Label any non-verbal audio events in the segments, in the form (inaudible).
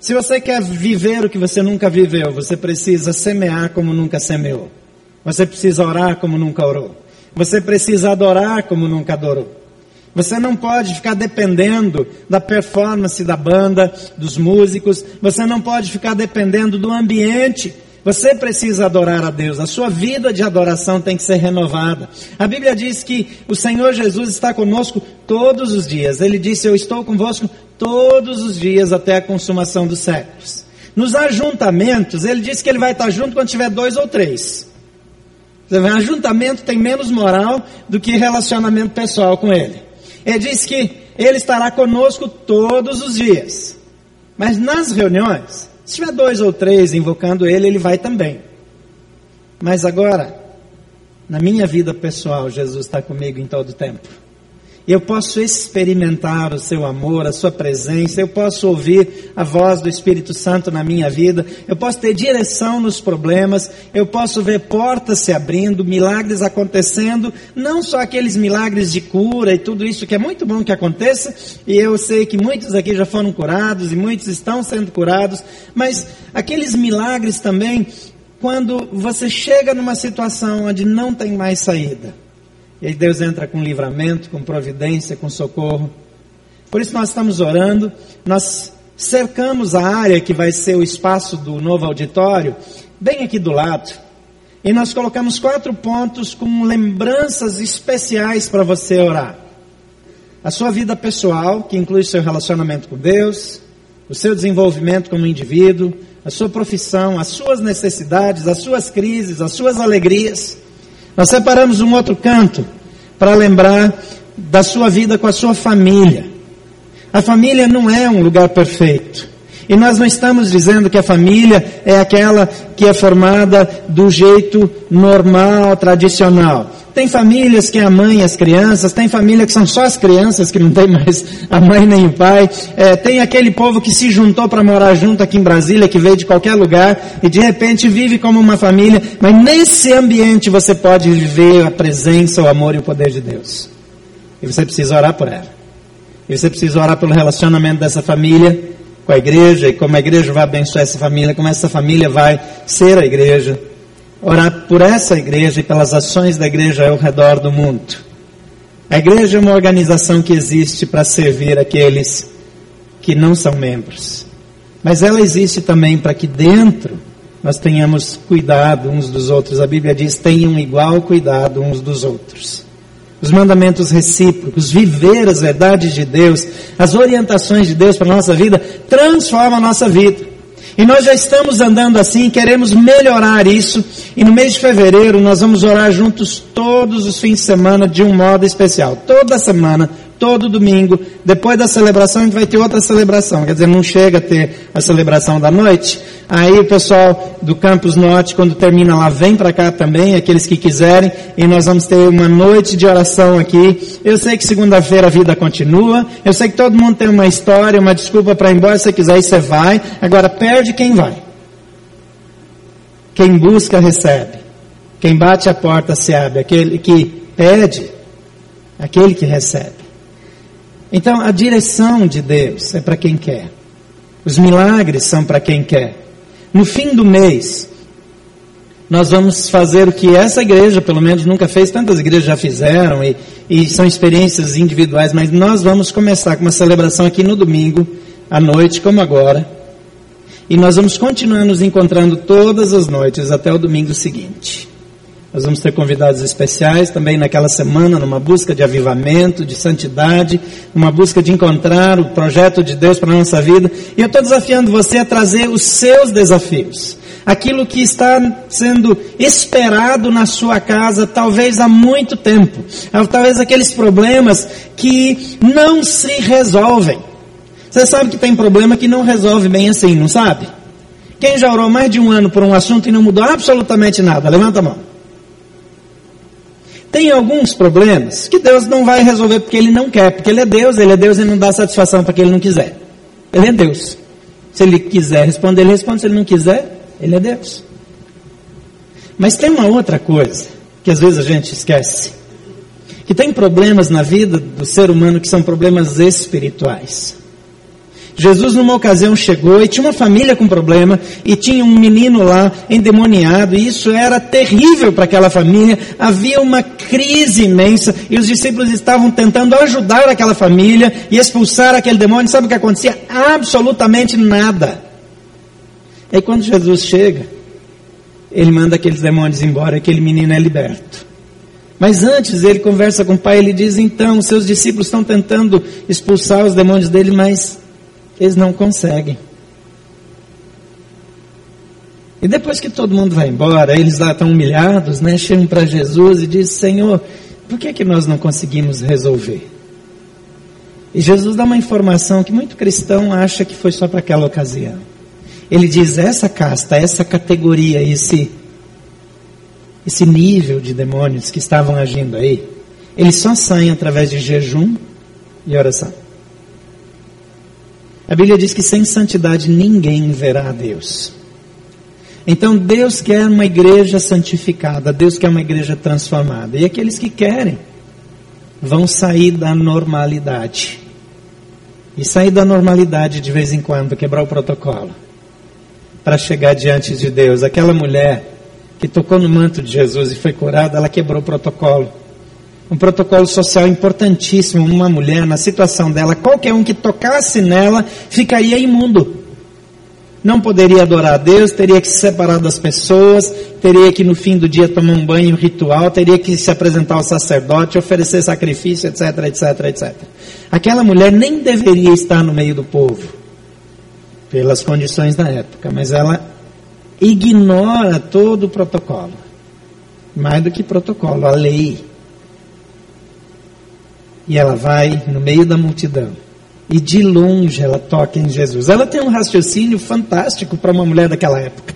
Se você quer viver o que você nunca viveu, você precisa semear como nunca semeou. Você precisa orar como nunca orou. Você precisa adorar como nunca adorou. Você não pode ficar dependendo da performance da banda, dos músicos. Você não pode ficar dependendo do ambiente. Você precisa adorar a Deus. A sua vida de adoração tem que ser renovada. A Bíblia diz que o Senhor Jesus está conosco todos os dias. Ele disse: Eu estou convosco todos os dias até a consumação dos séculos. Nos ajuntamentos, ele diz que ele vai estar junto quando tiver dois ou três. Ajuntamento tem menos moral do que relacionamento pessoal com ele. Ele diz que ele estará conosco todos os dias. Mas nas reuniões, se tiver dois ou três invocando ele, ele vai também. Mas agora, na minha vida pessoal, Jesus está comigo em todo o tempo eu posso experimentar o seu amor, a sua presença, eu posso ouvir a voz do Espírito Santo na minha vida, eu posso ter direção nos problemas, eu posso ver portas se abrindo, milagres acontecendo, não só aqueles milagres de cura e tudo isso que é muito bom que aconteça, e eu sei que muitos aqui já foram curados e muitos estão sendo curados, mas aqueles milagres também quando você chega numa situação onde não tem mais saída e aí Deus entra com livramento, com providência, com socorro. Por isso nós estamos orando, nós cercamos a área que vai ser o espaço do novo auditório, bem aqui do lado. E nós colocamos quatro pontos com lembranças especiais para você orar. A sua vida pessoal, que inclui seu relacionamento com Deus, o seu desenvolvimento como indivíduo, a sua profissão, as suas necessidades, as suas crises, as suas alegrias. Nós separamos um outro canto para lembrar da sua vida com a sua família. A família não é um lugar perfeito. E nós não estamos dizendo que a família é aquela que é formada do jeito normal, tradicional. Tem famílias que é a mãe e as crianças, tem família que são só as crianças, que não tem mais a mãe nem o pai. É, tem aquele povo que se juntou para morar junto aqui em Brasília, que veio de qualquer lugar e de repente vive como uma família. Mas nesse ambiente você pode viver a presença, o amor e o poder de Deus. E você precisa orar por ela. E você precisa orar pelo relacionamento dessa família com a igreja e como a igreja vai abençoar essa família, como essa família vai ser a igreja orar por essa igreja e pelas ações da igreja ao redor do mundo. A igreja é uma organização que existe para servir aqueles que não são membros. Mas ela existe também para que dentro nós tenhamos cuidado uns dos outros. A Bíblia diz: tenham igual cuidado uns dos outros. Os mandamentos recíprocos, viver as verdades de Deus, as orientações de Deus para a nossa vida, transforma a nossa vida. E nós já estamos andando assim, queremos melhorar isso. E no mês de fevereiro nós vamos orar juntos todos os fins de semana de um modo especial. Toda semana, todo domingo, depois da celebração a gente vai ter outra celebração. Quer dizer, não chega a ter a celebração da noite, Aí o pessoal do Campus Norte, quando termina lá, vem para cá também, aqueles que quiserem, e nós vamos ter uma noite de oração aqui. Eu sei que segunda-feira a vida continua, eu sei que todo mundo tem uma história, uma desculpa para ir embora, se você quiser, você vai. Agora, perde quem vai. Quem busca, recebe. Quem bate a porta, se abre. Aquele que pede, aquele que recebe. Então, a direção de Deus é para quem quer. Os milagres são para quem quer. No fim do mês, nós vamos fazer o que essa igreja, pelo menos, nunca fez, tantas igrejas já fizeram, e, e são experiências individuais, mas nós vamos começar com uma celebração aqui no domingo, à noite, como agora, e nós vamos continuar nos encontrando todas as noites até o domingo seguinte. Nós vamos ter convidados especiais também naquela semana, numa busca de avivamento, de santidade, numa busca de encontrar o projeto de Deus para a nossa vida. E eu estou desafiando você a trazer os seus desafios. Aquilo que está sendo esperado na sua casa, talvez há muito tempo. Talvez aqueles problemas que não se resolvem. Você sabe que tem problema que não resolve bem assim, não sabe? Quem já orou mais de um ano por um assunto e não mudou absolutamente nada? Levanta a mão. Tem alguns problemas que Deus não vai resolver porque Ele não quer, porque Ele é Deus, Ele é Deus e não dá satisfação para quem Ele não quiser. Ele é Deus. Se Ele quiser responder, Ele responde. Se Ele não quiser, Ele é Deus. Mas tem uma outra coisa que às vezes a gente esquece. Que tem problemas na vida do ser humano que são problemas espirituais. Jesus, numa ocasião, chegou e tinha uma família com problema, e tinha um menino lá endemoniado, e isso era terrível para aquela família. Havia uma crise imensa, e os discípulos estavam tentando ajudar aquela família e expulsar aquele demônio. Sabe o que acontecia? Absolutamente nada. E aí, quando Jesus chega, ele manda aqueles demônios embora, aquele menino é liberto. Mas antes ele conversa com o pai, ele diz: então, seus discípulos estão tentando expulsar os demônios dele, mas eles não conseguem. E depois que todo mundo vai embora, eles lá estão humilhados, né? Chegam para Jesus e dizem: Senhor, por que, que nós não conseguimos resolver? E Jesus dá uma informação que muito cristão acha que foi só para aquela ocasião. Ele diz: essa casta, essa categoria, esse, esse nível de demônios que estavam agindo aí, eles só saem através de jejum e oração. A Bíblia diz que sem santidade ninguém verá a Deus. Então Deus quer uma igreja santificada, Deus quer uma igreja transformada. E aqueles que querem vão sair da normalidade. E sair da normalidade de vez em quando, quebrar o protocolo. Para chegar diante de Deus. Aquela mulher que tocou no manto de Jesus e foi curada, ela quebrou o protocolo um protocolo social importantíssimo. Uma mulher, na situação dela, qualquer um que tocasse nela ficaria imundo. Não poderia adorar a Deus, teria que se separar das pessoas, teria que no fim do dia tomar um banho ritual, teria que se apresentar ao sacerdote, oferecer sacrifício, etc, etc, etc. Aquela mulher nem deveria estar no meio do povo, pelas condições da época, mas ela ignora todo o protocolo. Mais do que protocolo, a lei. E ela vai no meio da multidão. E de longe ela toca em Jesus. Ela tem um raciocínio fantástico para uma mulher daquela época.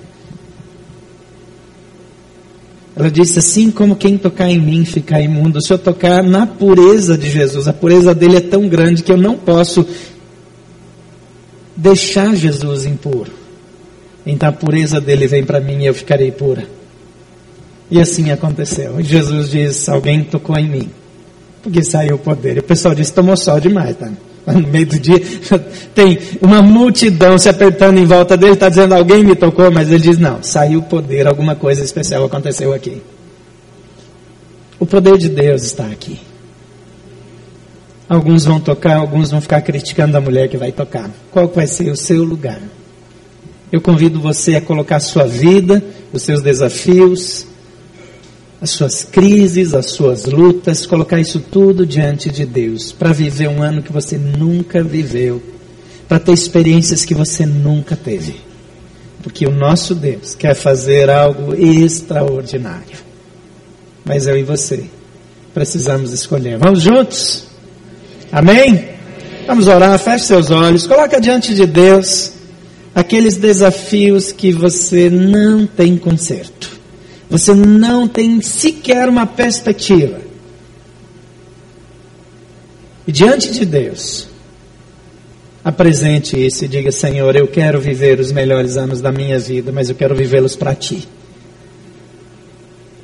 Ela disse assim: como quem tocar em mim ficar imundo. Se eu tocar na pureza de Jesus, a pureza dele é tão grande que eu não posso deixar Jesus impuro. Então a pureza dele vem para mim e eu ficarei pura. E assim aconteceu. E Jesus diz: Alguém tocou em mim porque saiu o poder. O pessoal disse, tomou sol demais, tá? No meio do dia, (laughs) tem uma multidão se apertando em volta dele, está dizendo, alguém me tocou, mas ele diz, não, saiu o poder, alguma coisa especial aconteceu aqui. O poder de Deus está aqui. Alguns vão tocar, alguns vão ficar criticando a mulher que vai tocar. Qual vai ser o seu lugar? Eu convido você a colocar sua vida, os seus desafios, as suas crises, as suas lutas, colocar isso tudo diante de Deus, para viver um ano que você nunca viveu, para ter experiências que você nunca teve. Porque o nosso Deus quer fazer algo extraordinário. Mas eu e você precisamos escolher. Vamos juntos? Amém? Vamos orar, feche seus olhos, coloca diante de Deus aqueles desafios que você não tem conserto. Você não tem sequer uma perspectiva. E diante de Deus, apresente isso e diga: Senhor, eu quero viver os melhores anos da minha vida, mas eu quero vivê-los para ti.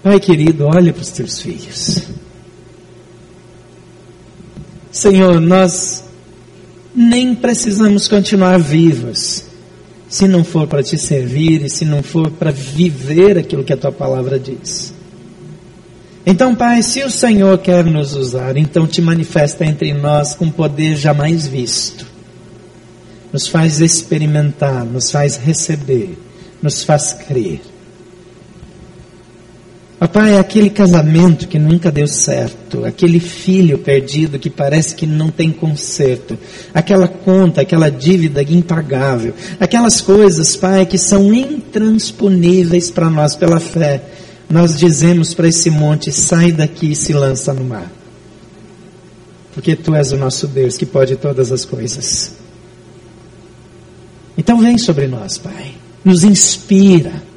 Pai querido, olha para os teus filhos. Senhor, nós nem precisamos continuar vivos se não for para te servir e se não for para viver aquilo que a tua palavra diz. Então, Pai, se o Senhor quer nos usar, então te manifesta entre nós com poder jamais visto. Nos faz experimentar, nos faz receber, nos faz crer. Papai, é aquele casamento que nunca deu certo, aquele filho perdido que parece que não tem conserto, aquela conta, aquela dívida impagável, aquelas coisas, Pai, que são intransponíveis para nós pela fé. Nós dizemos para esse monte: sai daqui e se lança no mar. Porque Tu és o nosso Deus que pode todas as coisas. Então vem sobre nós, Pai. Nos inspira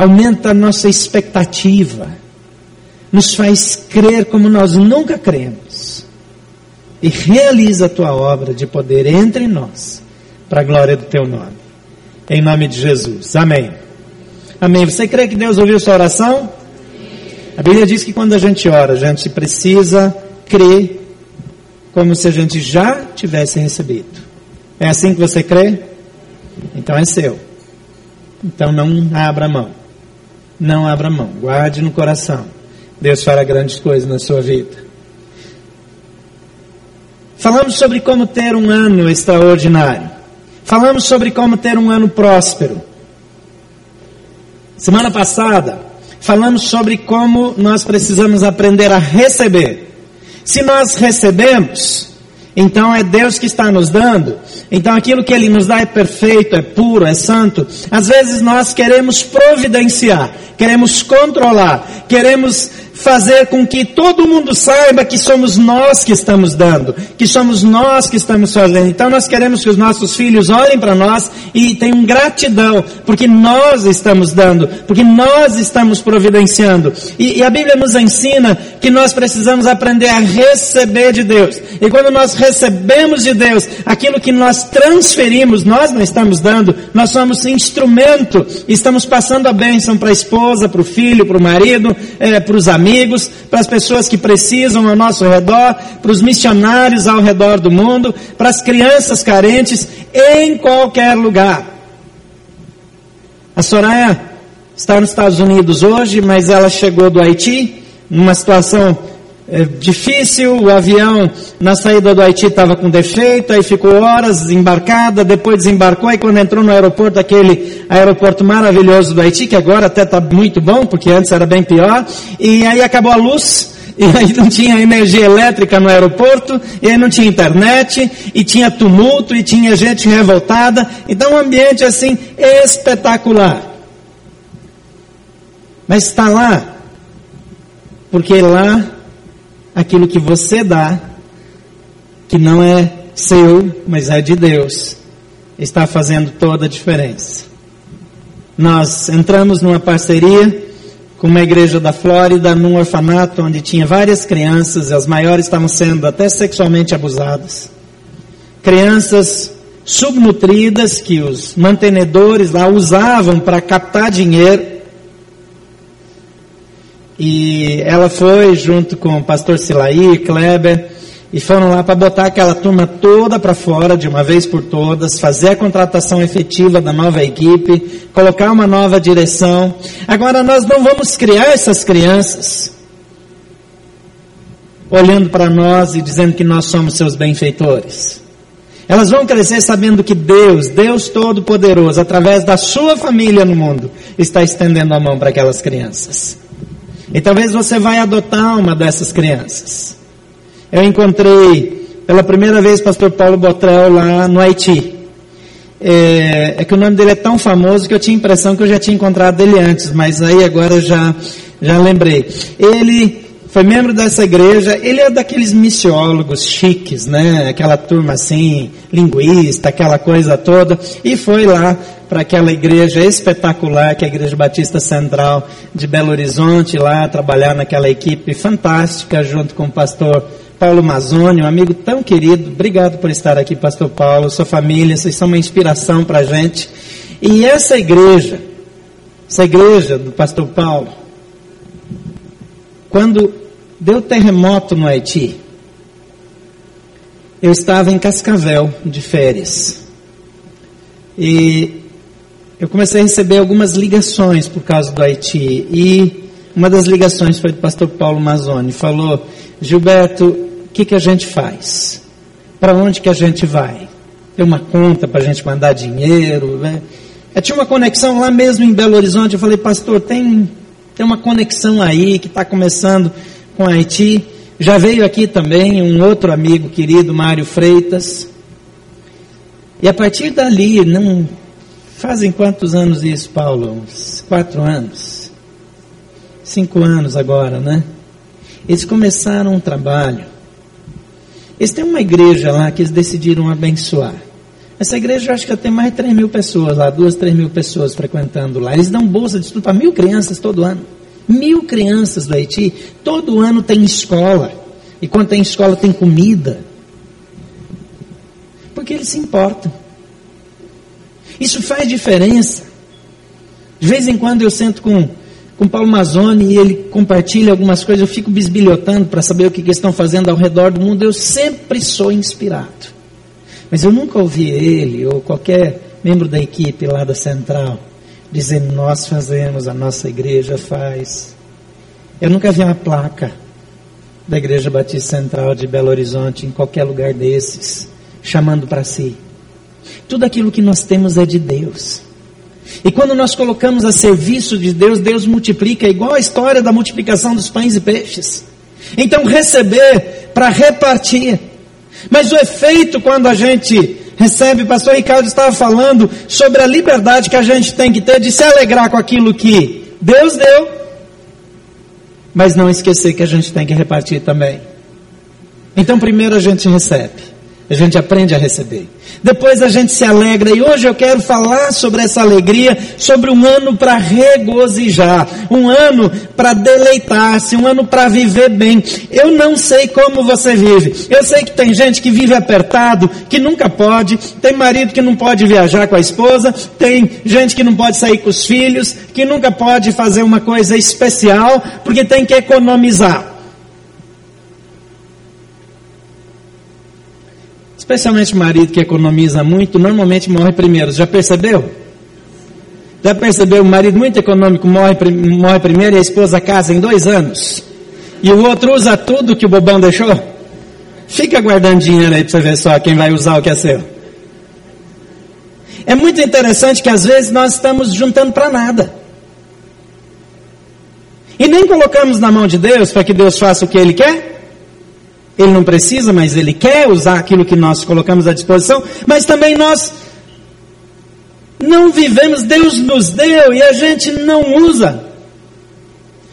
aumenta a nossa expectativa, nos faz crer como nós nunca cremos e realiza a tua obra de poder entre nós, para a glória do teu nome. Em nome de Jesus. Amém. Amém. Você crê que Deus ouviu sua oração? A Bíblia diz que quando a gente ora, a gente precisa crer como se a gente já tivesse recebido. É assim que você crê? Então é seu. Então não abra mão. Não abra mão. Guarde no coração. Deus fará grandes coisas na sua vida. Falamos sobre como ter um ano extraordinário. Falamos sobre como ter um ano próspero. Semana passada, falamos sobre como nós precisamos aprender a receber. Se nós recebemos, então é Deus que está nos dando. Então aquilo que Ele nos dá é perfeito, é puro, é santo. Às vezes nós queremos providenciar, queremos controlar, queremos fazer com que todo mundo saiba que somos nós que estamos dando, que somos nós que estamos fazendo. Então nós queremos que os nossos filhos olhem para nós e tenham gratidão, porque nós estamos dando, porque nós estamos providenciando. E, e a Bíblia nos ensina que nós precisamos aprender a receber de Deus. E quando nós recebemos de Deus aquilo que nós transferimos, nós não estamos dando, nós somos instrumento, estamos passando a bênção para a esposa, para o filho, para o marido, é, para os amigos amigos, para as pessoas que precisam ao nosso redor, para os missionários ao redor do mundo, para as crianças carentes, em qualquer lugar. A Soraya está nos Estados Unidos hoje, mas ela chegou do Haiti, numa situação é, difícil, o avião na saída do Haiti estava com defeito, aí ficou horas embarcada, depois desembarcou, e quando entrou no aeroporto, aquele aeroporto maravilhoso do Haiti, que agora até está muito bom, porque antes era bem pior, e aí acabou a luz, (laughs) e aí não tinha energia elétrica no aeroporto, e aí não tinha internet, e tinha tumulto, e tinha gente revoltada, então um ambiente assim espetacular. Mas está lá, porque lá aquilo que você dá, que não é seu, mas é de Deus, está fazendo toda a diferença. Nós entramos numa parceria com uma igreja da Flórida, num orfanato onde tinha várias crianças, as maiores estavam sendo até sexualmente abusadas. Crianças subnutridas que os mantenedores lá usavam para captar dinheiro e ela foi junto com o pastor Silaí, Kleber, e foram lá para botar aquela turma toda para fora de uma vez por todas, fazer a contratação efetiva da nova equipe, colocar uma nova direção. Agora nós não vamos criar essas crianças olhando para nós e dizendo que nós somos seus benfeitores. Elas vão crescer sabendo que Deus, Deus Todo-Poderoso, através da sua família no mundo, está estendendo a mão para aquelas crianças. E talvez você vai adotar uma dessas crianças. Eu encontrei pela primeira vez o pastor Paulo Botrel lá no Haiti. É, é, que o nome dele é tão famoso que eu tinha a impressão que eu já tinha encontrado ele antes, mas aí agora já, já lembrei. Ele foi membro dessa igreja, ele é daqueles missiólogos chiques, né? Aquela turma assim, linguista, aquela coisa toda, e foi lá para aquela igreja espetacular, que é a Igreja Batista Central de Belo Horizonte, lá trabalhar naquela equipe fantástica, junto com o pastor Paulo Mazzoni, um amigo tão querido. Obrigado por estar aqui, pastor Paulo, sua família, vocês são uma inspiração para a gente. E essa igreja, essa igreja do pastor Paulo, quando deu terremoto no Haiti, eu estava em Cascavel de férias. E eu comecei a receber algumas ligações por causa do Haiti. E uma das ligações foi do pastor Paulo Mazzoni. Falou, Gilberto, o que, que a gente faz? Para onde que a gente vai? Tem uma conta para a gente mandar dinheiro? Né? Eu tinha uma conexão lá mesmo em Belo Horizonte. Eu falei, pastor, tem, tem uma conexão aí que está começando com Haiti. Já veio aqui também um outro amigo querido, Mário Freitas. E a partir dali, não fazem quantos anos isso, Paulo? Quatro anos. Cinco anos agora, né? Eles começaram um trabalho. Eles têm uma igreja lá que eles decidiram abençoar. Essa igreja eu acho que tem mais de 3 mil pessoas lá, duas, três mil pessoas frequentando lá. Eles dão bolsa de estudo para mil crianças todo ano. Mil crianças do Haiti, todo ano tem escola. E quando tem escola tem comida. Porque eles se importam. Isso faz diferença. De vez em quando eu sento com, com Paulo Mazzoni e ele compartilha algumas coisas, eu fico bisbilhotando para saber o que, que estão fazendo ao redor do mundo. Eu sempre sou inspirado. Mas eu nunca ouvi ele ou qualquer membro da equipe lá da central dizer: Nós fazemos, a nossa igreja faz. Eu nunca vi uma placa da Igreja Batista Central de Belo Horizonte em qualquer lugar desses, chamando para si. Tudo aquilo que nós temos é de Deus. E quando nós colocamos a serviço de Deus, Deus multiplica, igual a história da multiplicação dos pães e peixes. Então, receber para repartir. Mas o efeito quando a gente recebe, pastor Ricardo estava falando sobre a liberdade que a gente tem que ter de se alegrar com aquilo que Deus deu, mas não esquecer que a gente tem que repartir também. Então, primeiro a gente recebe. A gente aprende a receber. Depois a gente se alegra. E hoje eu quero falar sobre essa alegria, sobre um ano para regozijar, um ano para deleitar-se, um ano para viver bem. Eu não sei como você vive. Eu sei que tem gente que vive apertado, que nunca pode. Tem marido que não pode viajar com a esposa. Tem gente que não pode sair com os filhos, que nunca pode fazer uma coisa especial, porque tem que economizar. Especialmente o marido que economiza muito, normalmente morre primeiro. Já percebeu? Já percebeu? O marido muito econômico morre, morre primeiro e a esposa casa em dois anos. E o outro usa tudo que o bobão deixou? Fica guardando dinheiro aí para você ver só quem vai usar o que é seu. É muito interessante que às vezes nós estamos juntando para nada. E nem colocamos na mão de Deus para que Deus faça o que Ele quer. Ele não precisa, mas ele quer usar aquilo que nós colocamos à disposição, mas também nós não vivemos, Deus nos deu e a gente não usa.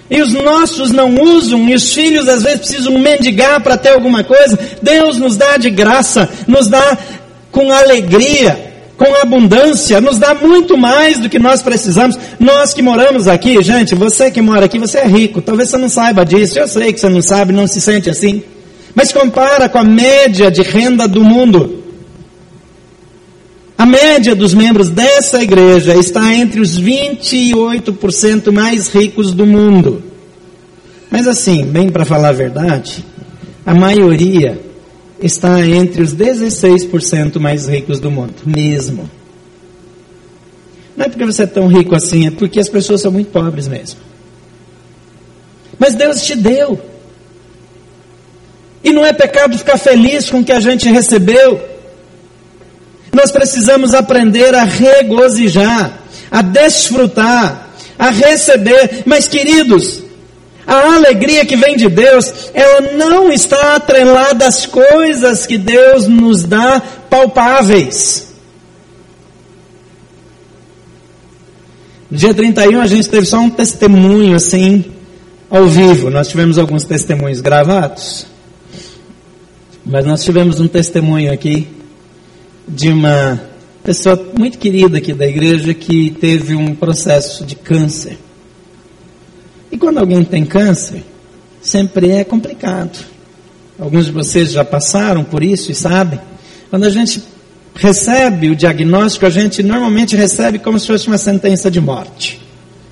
E os nossos não usam, e os filhos às vezes precisam mendigar para ter alguma coisa. Deus nos dá de graça, nos dá com alegria, com abundância, nos dá muito mais do que nós precisamos. Nós que moramos aqui, gente, você que mora aqui, você é rico. Talvez você não saiba disso, eu sei que você não sabe, não se sente assim. Mas compara com a média de renda do mundo. A média dos membros dessa igreja está entre os 28% mais ricos do mundo. Mas assim, bem para falar a verdade, a maioria está entre os 16% mais ricos do mundo, mesmo. Não é porque você é tão rico assim, é porque as pessoas são muito pobres mesmo. Mas Deus te deu. E não é pecado ficar feliz com o que a gente recebeu. Nós precisamos aprender a regozijar, a desfrutar, a receber. Mas, queridos, a alegria que vem de Deus, ela não está atrelada às coisas que Deus nos dá palpáveis. No dia 31 a gente teve só um testemunho assim, ao vivo. Nós tivemos alguns testemunhos gravados. Mas nós tivemos um testemunho aqui de uma pessoa muito querida aqui da igreja que teve um processo de câncer. E quando alguém tem câncer, sempre é complicado. Alguns de vocês já passaram por isso e sabem. Quando a gente recebe o diagnóstico, a gente normalmente recebe como se fosse uma sentença de morte.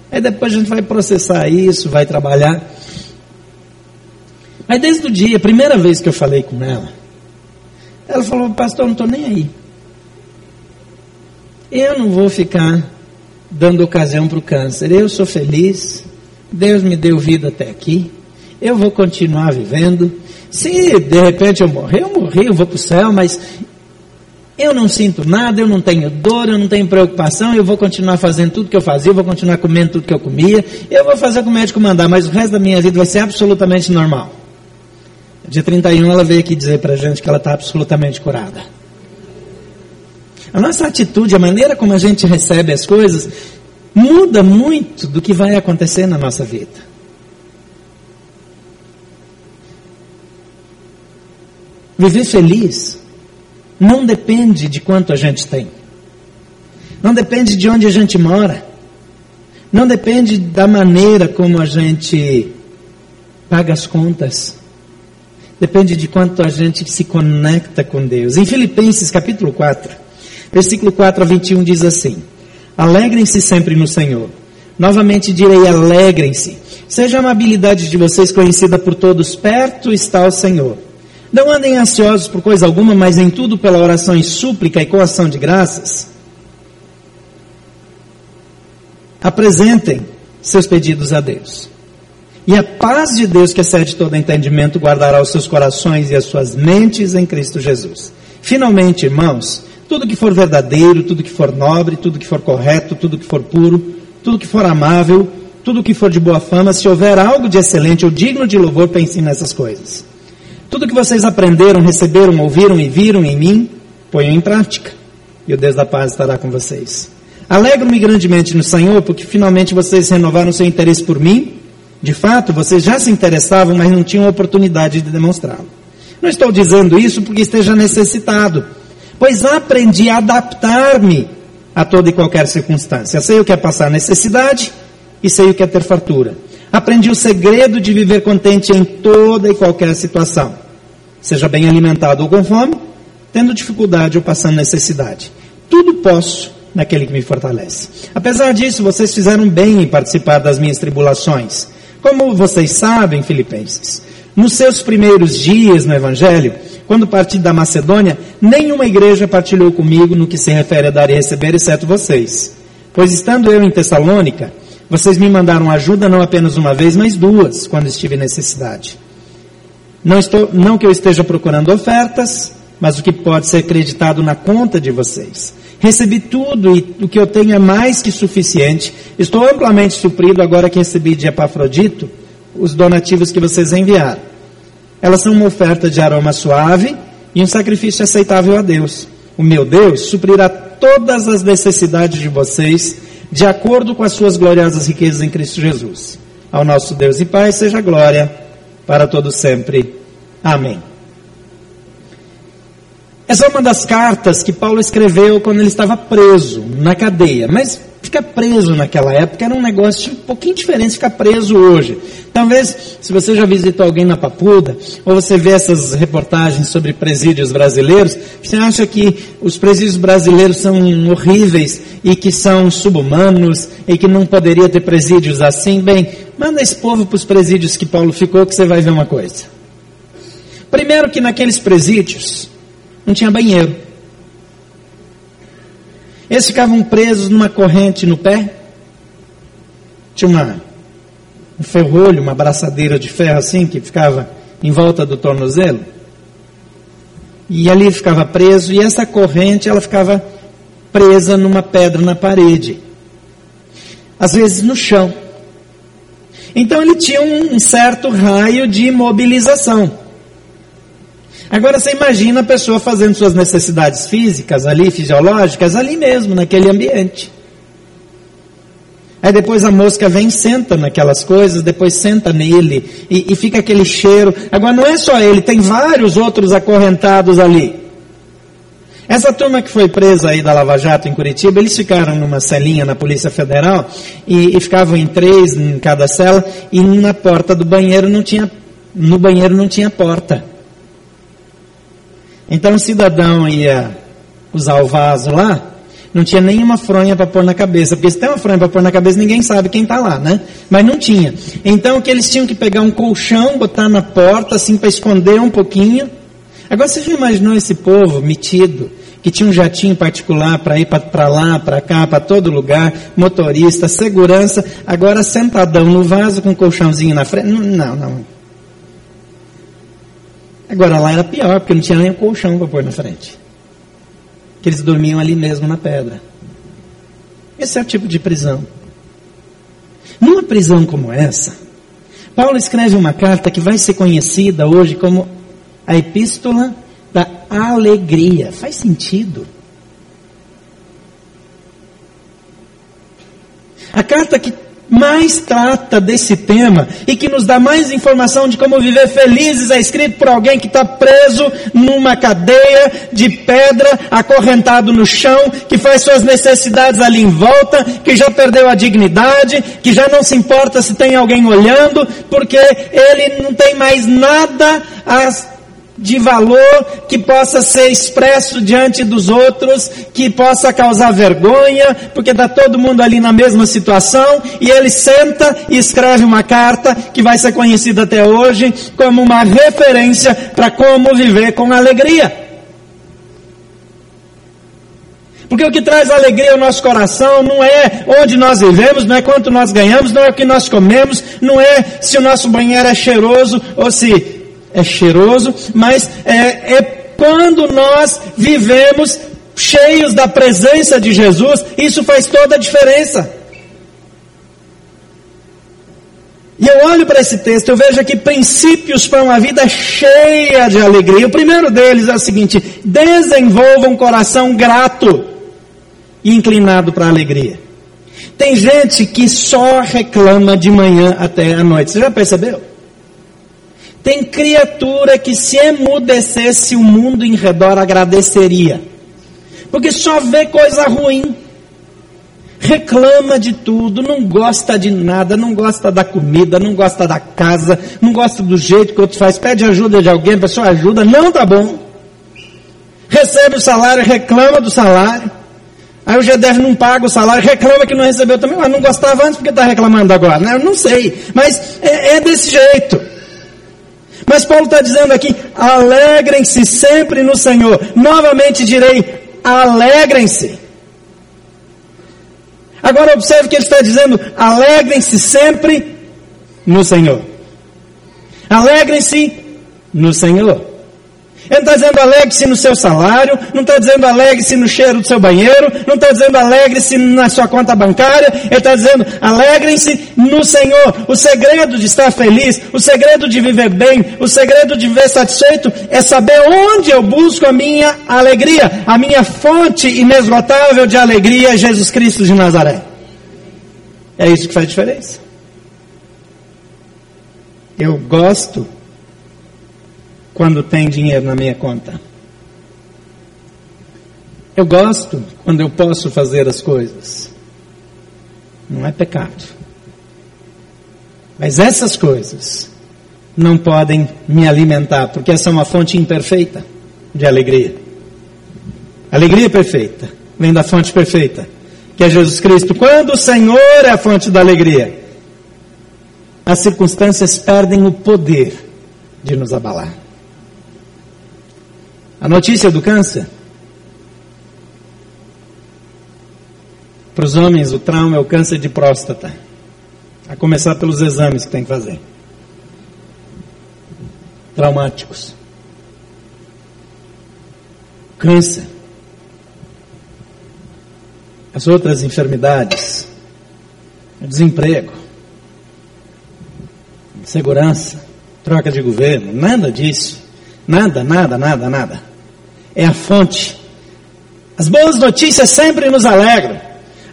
Aí depois a gente vai processar isso, vai trabalhar. Mas desde o dia, a primeira vez que eu falei com ela, ela falou, pastor, não estou nem aí. Eu não vou ficar dando ocasião para o câncer. Eu sou feliz, Deus me deu vida até aqui, eu vou continuar vivendo. Se de repente eu morrer, eu morri, eu vou para o céu, mas eu não sinto nada, eu não tenho dor, eu não tenho preocupação, eu vou continuar fazendo tudo que eu fazia, eu vou continuar comendo tudo que eu comia, eu vou fazer o que o médico mandar, mas o resto da minha vida vai ser absolutamente normal. Dia 31 ela veio aqui dizer para a gente que ela está absolutamente curada. A nossa atitude, a maneira como a gente recebe as coisas, muda muito do que vai acontecer na nossa vida. Viver feliz não depende de quanto a gente tem. Não depende de onde a gente mora. Não depende da maneira como a gente paga as contas. Depende de quanto a gente se conecta com Deus. Em Filipenses capítulo 4, versículo 4 a 21 diz assim: Alegrem-se sempre no Senhor. Novamente direi: alegrem-se. Seja a amabilidade de vocês conhecida por todos, perto está o Senhor. Não andem ansiosos por coisa alguma, mas em tudo pela oração e súplica e com ação de graças. Apresentem seus pedidos a Deus. E a paz de Deus, que excede todo entendimento, guardará os seus corações e as suas mentes em Cristo Jesus. Finalmente, irmãos, tudo que for verdadeiro, tudo que for nobre, tudo que for correto, tudo que for puro, tudo que for amável, tudo que for de boa fama, se houver algo de excelente ou digno de louvor, pensem nessas coisas. Tudo que vocês aprenderam, receberam, ouviram e viram em mim, ponham em prática. E o Deus da paz estará com vocês. Alegro-me grandemente no Senhor, porque finalmente vocês renovaram seu interesse por mim. De fato, vocês já se interessavam, mas não tinham oportunidade de demonstrá-lo. Não estou dizendo isso porque esteja necessitado, pois aprendi a adaptar-me a toda e qualquer circunstância. Sei o que é passar necessidade e sei o que é ter fartura. Aprendi o segredo de viver contente em toda e qualquer situação. Seja bem alimentado ou com fome, tendo dificuldade ou passando necessidade. Tudo posso naquele que me fortalece. Apesar disso, vocês fizeram bem em participar das minhas tribulações. Como vocês sabem, filipenses, nos seus primeiros dias no Evangelho, quando parti da Macedônia, nenhuma igreja partilhou comigo no que se refere a dar e receber, exceto vocês. Pois estando eu em Tessalônica, vocês me mandaram ajuda não apenas uma vez, mas duas, quando estive em necessidade. Não, estou, não que eu esteja procurando ofertas, mas o que pode ser acreditado na conta de vocês. Recebi tudo e o que eu tenho é mais que suficiente. Estou amplamente suprido agora que recebi de Epafrodito os donativos que vocês enviaram. Elas são uma oferta de aroma suave e um sacrifício aceitável a Deus. O meu Deus suprirá todas as necessidades de vocês de acordo com as suas gloriosas riquezas em Cristo Jesus. Ao nosso Deus e Pai seja glória para todos sempre. Amém. Essa é uma das cartas que Paulo escreveu quando ele estava preso na cadeia. Mas ficar preso naquela época era um negócio um pouquinho diferente de ficar preso hoje. Talvez, se você já visitou alguém na Papuda, ou você vê essas reportagens sobre presídios brasileiros, você acha que os presídios brasileiros são horríveis e que são subhumanos e que não poderia ter presídios assim? Bem, manda esse povo para os presídios que Paulo ficou que você vai ver uma coisa. Primeiro que naqueles presídios, não tinha banheiro. Eles ficavam presos numa corrente no pé. Tinha uma, um ferrolho, uma braçadeira de ferro assim, que ficava em volta do tornozelo. E ali ficava preso, e essa corrente ela ficava presa numa pedra na parede. Às vezes no chão. Então ele tinha um certo raio de imobilização. Agora você imagina a pessoa fazendo suas necessidades físicas ali, fisiológicas, ali mesmo, naquele ambiente. Aí depois a mosca vem senta naquelas coisas, depois senta nele e, e fica aquele cheiro. Agora não é só ele, tem vários outros acorrentados ali. Essa turma que foi presa aí da Lava Jato em Curitiba, eles ficaram numa celinha na Polícia Federal e, e ficavam em três em cada cela e na porta do banheiro não tinha, no banheiro não tinha porta. Então o cidadão ia usar o vaso lá, não tinha nenhuma fronha para pôr na cabeça, porque se tem uma fronha para pôr na cabeça, ninguém sabe quem está lá, né? Mas não tinha. Então que eles tinham que pegar um colchão, botar na porta, assim, para esconder um pouquinho. Agora você já imaginou esse povo metido, que tinha um jatinho particular para ir para lá, para cá, para todo lugar, motorista, segurança, agora sentadão no vaso com um colchãozinho na frente? Não, não. Agora lá era pior, porque não tinha nem um colchão para pôr na frente. Que eles dormiam ali mesmo na pedra. Esse é o tipo de prisão. Numa prisão como essa, Paulo escreve uma carta que vai ser conhecida hoje como a Epístola da Alegria. Faz sentido. A carta que mais trata desse tema e que nos dá mais informação de como viver felizes é escrito por alguém que está preso numa cadeia de pedra, acorrentado no chão, que faz suas necessidades ali em volta, que já perdeu a dignidade, que já não se importa se tem alguém olhando, porque ele não tem mais nada a de valor que possa ser expresso diante dos outros, que possa causar vergonha, porque está todo mundo ali na mesma situação, e ele senta e escreve uma carta que vai ser conhecida até hoje como uma referência para como viver com alegria. Porque o que traz alegria ao nosso coração não é onde nós vivemos, não é quanto nós ganhamos, não é o que nós comemos, não é se o nosso banheiro é cheiroso ou se é cheiroso, mas é, é quando nós vivemos cheios da presença de Jesus, isso faz toda a diferença. E eu olho para esse texto, eu vejo aqui princípios para uma vida cheia de alegria. O primeiro deles é o seguinte: desenvolva um coração grato e inclinado para a alegria. Tem gente que só reclama de manhã até a noite. Você já percebeu? Tem criatura que se emudecesse o mundo em redor agradeceria. Porque só vê coisa ruim. Reclama de tudo, não gosta de nada, não gosta da comida, não gosta da casa, não gosta do jeito que outro faz, pede ajuda de alguém, a pessoa ajuda, não tá bom. Recebe o salário, reclama do salário. Aí o GDF não paga o salário, reclama que não recebeu também, mas não gostava antes porque está reclamando agora, né? Eu não sei, mas é, é desse jeito. Mas Paulo está dizendo aqui: alegrem-se sempre no Senhor. Novamente direi: alegrem-se. Agora observe que ele está dizendo: alegrem-se sempre no Senhor. Alegrem-se no Senhor. Ele está dizendo alegre-se no seu salário, não está dizendo alegre-se no cheiro do seu banheiro, não está dizendo alegre-se na sua conta bancária, ele está dizendo alegrem-se no Senhor. O segredo de estar feliz, o segredo de viver bem, o segredo de viver satisfeito é saber onde eu busco a minha alegria, a minha fonte inesgotável de alegria é Jesus Cristo de Nazaré. É isso que faz diferença. Eu gosto quando tem dinheiro na minha conta. Eu gosto quando eu posso fazer as coisas. Não é pecado. Mas essas coisas não podem me alimentar, porque essa é uma fonte imperfeita de alegria. Alegria perfeita vem da fonte perfeita, que é Jesus Cristo. Quando o Senhor é a fonte da alegria, as circunstâncias perdem o poder de nos abalar. A notícia do câncer. Para os homens, o trauma é o câncer de próstata. A começar pelos exames que tem que fazer. Traumáticos. Câncer. As outras enfermidades. Desemprego. Segurança. Troca de governo. Nada disso. Nada, nada, nada, nada é a fonte. As boas notícias sempre nos alegram.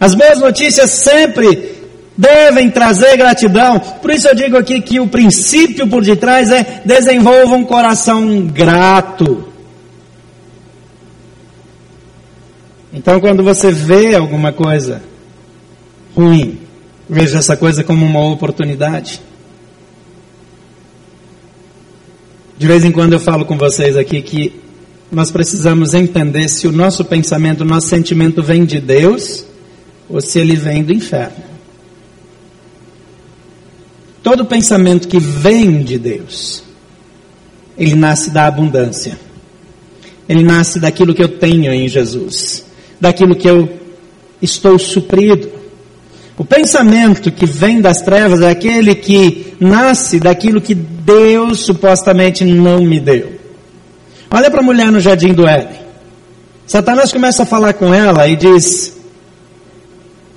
As boas notícias sempre devem trazer gratidão. Por isso eu digo aqui que o princípio por detrás é desenvolva um coração grato. Então quando você vê alguma coisa ruim, veja essa coisa como uma oportunidade. De vez em quando eu falo com vocês aqui que nós precisamos entender se o nosso pensamento, o nosso sentimento vem de Deus ou se ele vem do inferno. Todo pensamento que vem de Deus, ele nasce da abundância. Ele nasce daquilo que eu tenho em Jesus, daquilo que eu estou suprido. O pensamento que vem das trevas é aquele que nasce daquilo que Deus supostamente não me deu. Olha para a mulher no jardim do Éden. Satanás começa a falar com ela e diz: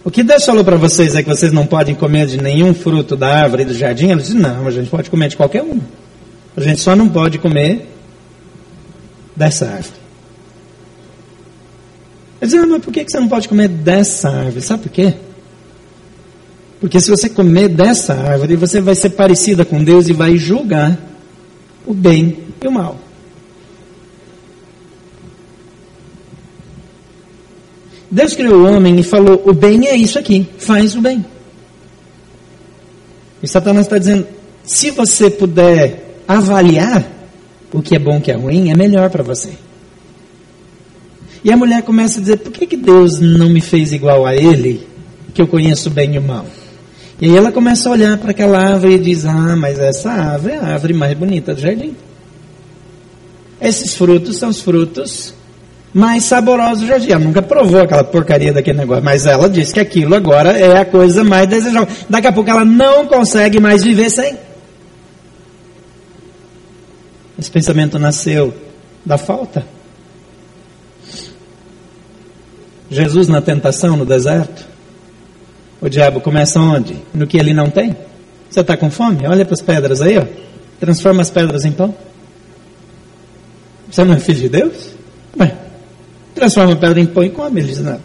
O que Deus falou para vocês é que vocês não podem comer de nenhum fruto da árvore do jardim? Ela diz: Não, a gente pode comer de qualquer uma. A gente só não pode comer dessa árvore. Ele diz: ah, mas por que você não pode comer dessa árvore? Sabe por quê? Porque se você comer dessa árvore, você vai ser parecida com Deus e vai julgar o bem e o mal. Deus criou o homem e falou: o bem é isso aqui, faz o bem. E Satanás está dizendo: se você puder avaliar o que é bom, o que é ruim, é melhor para você. E a mulher começa a dizer: por que, que Deus não me fez igual a ele, que eu conheço bem e o mal? E aí ela começa a olhar para aquela árvore e diz: Ah, mas essa árvore é a árvore mais bonita do jardim. Esses frutos são os frutos mais saborosos do jardim. Ela nunca provou aquela porcaria daquele negócio, mas ela disse que aquilo agora é a coisa mais desejável. Daqui a pouco ela não consegue mais viver sem. Esse pensamento nasceu da falta. Jesus na tentação no deserto. O diabo começa onde? No que ele não tem. Você está com fome? Olha para as pedras aí, ó. Transforma as pedras em pão. Você não é filho de Deus? Ué, transforma pedra em pão e come. Ele diz, não.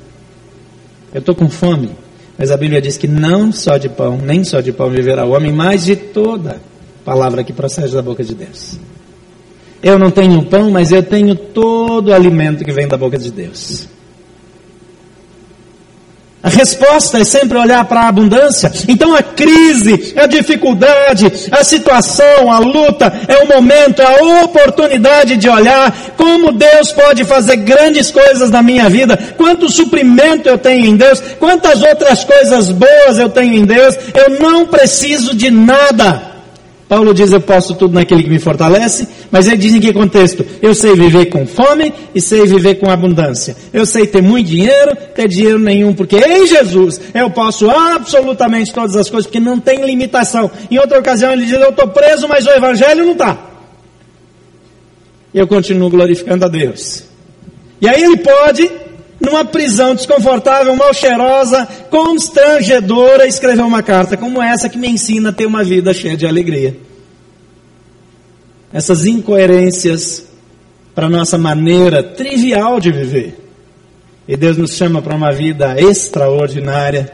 Eu estou com fome. Mas a Bíblia diz que não só de pão, nem só de pão viverá o homem, mas de toda palavra que procede da boca de Deus. Eu não tenho pão, mas eu tenho todo o alimento que vem da boca de Deus. A resposta é sempre olhar para a abundância. Então a crise, a dificuldade, a situação, a luta é o momento, é a oportunidade de olhar como Deus pode fazer grandes coisas na minha vida, quanto suprimento eu tenho em Deus, quantas outras coisas boas eu tenho em Deus. Eu não preciso de nada. Paulo diz: Eu posso tudo naquele que me fortalece, mas ele diz em que contexto? Eu sei viver com fome e sei viver com abundância. Eu sei ter muito dinheiro, ter dinheiro nenhum, porque em Jesus eu posso absolutamente todas as coisas, porque não tem limitação. Em outra ocasião ele diz: Eu estou preso, mas o evangelho não está. E eu continuo glorificando a Deus. E aí ele pode numa prisão desconfortável, mal cheirosa, constrangedora, escrever uma carta como essa que me ensina a ter uma vida cheia de alegria. Essas incoerências para nossa maneira trivial de viver. E Deus nos chama para uma vida extraordinária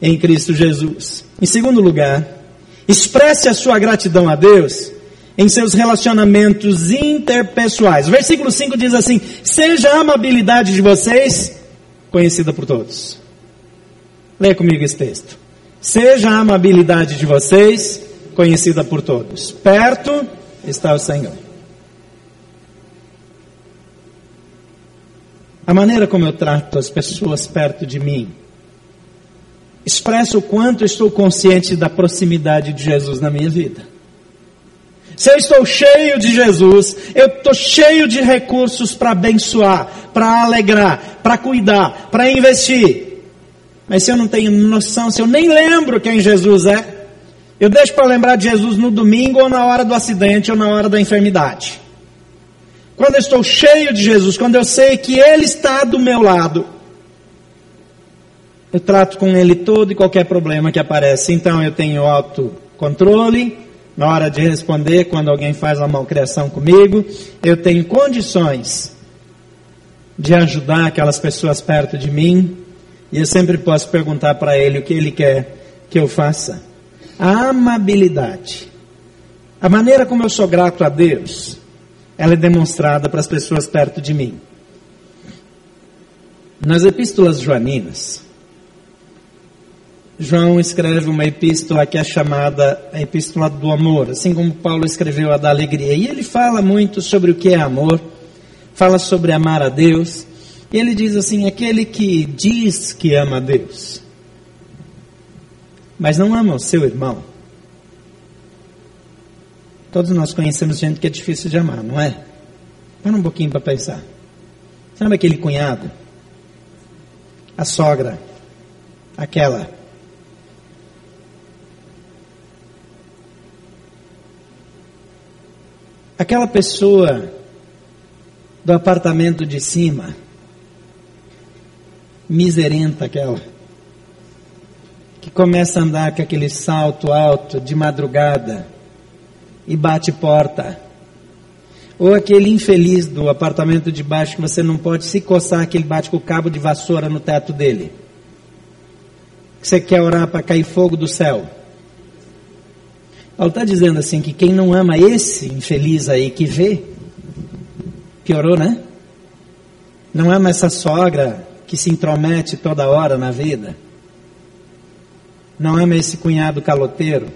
em Cristo Jesus. Em segundo lugar, expresse a sua gratidão a Deus em seus relacionamentos interpessoais. O versículo 5 diz assim: Seja a amabilidade de vocês conhecida por todos. Leia comigo esse texto. Seja a amabilidade de vocês conhecida por todos. Perto está o Senhor. A maneira como eu trato as pessoas perto de mim expressa o quanto estou consciente da proximidade de Jesus na minha vida. Se eu estou cheio de Jesus, eu estou cheio de recursos para abençoar, para alegrar, para cuidar, para investir. Mas se eu não tenho noção, se eu nem lembro quem Jesus é, eu deixo para lembrar de Jesus no domingo ou na hora do acidente ou na hora da enfermidade. Quando eu estou cheio de Jesus, quando eu sei que Ele está do meu lado, eu trato com Ele todo e qualquer problema que aparece. Então eu tenho autocontrole, na hora de responder quando alguém faz uma malcriação comigo, eu tenho condições de ajudar aquelas pessoas perto de mim, e eu sempre posso perguntar para ele o que ele quer que eu faça. A amabilidade, a maneira como eu sou grato a Deus, ela é demonstrada para as pessoas perto de mim. Nas epístolas joaninas, João escreve uma epístola que é chamada a Epístola do Amor, assim como Paulo escreveu a da Alegria. E ele fala muito sobre o que é amor, fala sobre amar a Deus. E ele diz assim: aquele que diz que ama a Deus, mas não ama o seu irmão. Todos nós conhecemos gente que é difícil de amar, não é? Para um pouquinho para pensar. Sabe aquele cunhado? A sogra? Aquela Aquela pessoa do apartamento de cima, miserenta aquela, que começa a andar com aquele salto alto de madrugada e bate porta. Ou aquele infeliz do apartamento de baixo que você não pode se coçar, que ele bate com o cabo de vassoura no teto dele. Que você quer orar para cair fogo do céu. Paulo está dizendo assim que quem não ama esse infeliz aí que vê, piorou, né? Não ama essa sogra que se intromete toda hora na vida. Não ama esse cunhado caloteiro.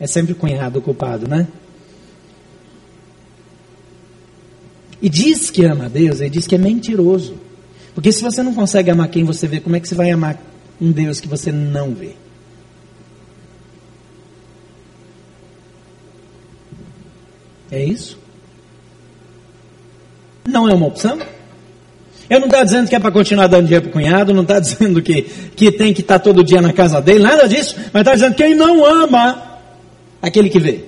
É sempre o cunhado culpado, né? e diz que ama a Deus, ele diz que é mentiroso. Porque se você não consegue amar quem você vê, como é que você vai amar um Deus que você não vê? É isso? Não é uma opção? Eu não estou dizendo que é para continuar dando dinheiro para o cunhado, não está (laughs) dizendo que, que tem que estar tá todo dia na casa dele, nada disso, mas está dizendo que quem não ama aquele que vê.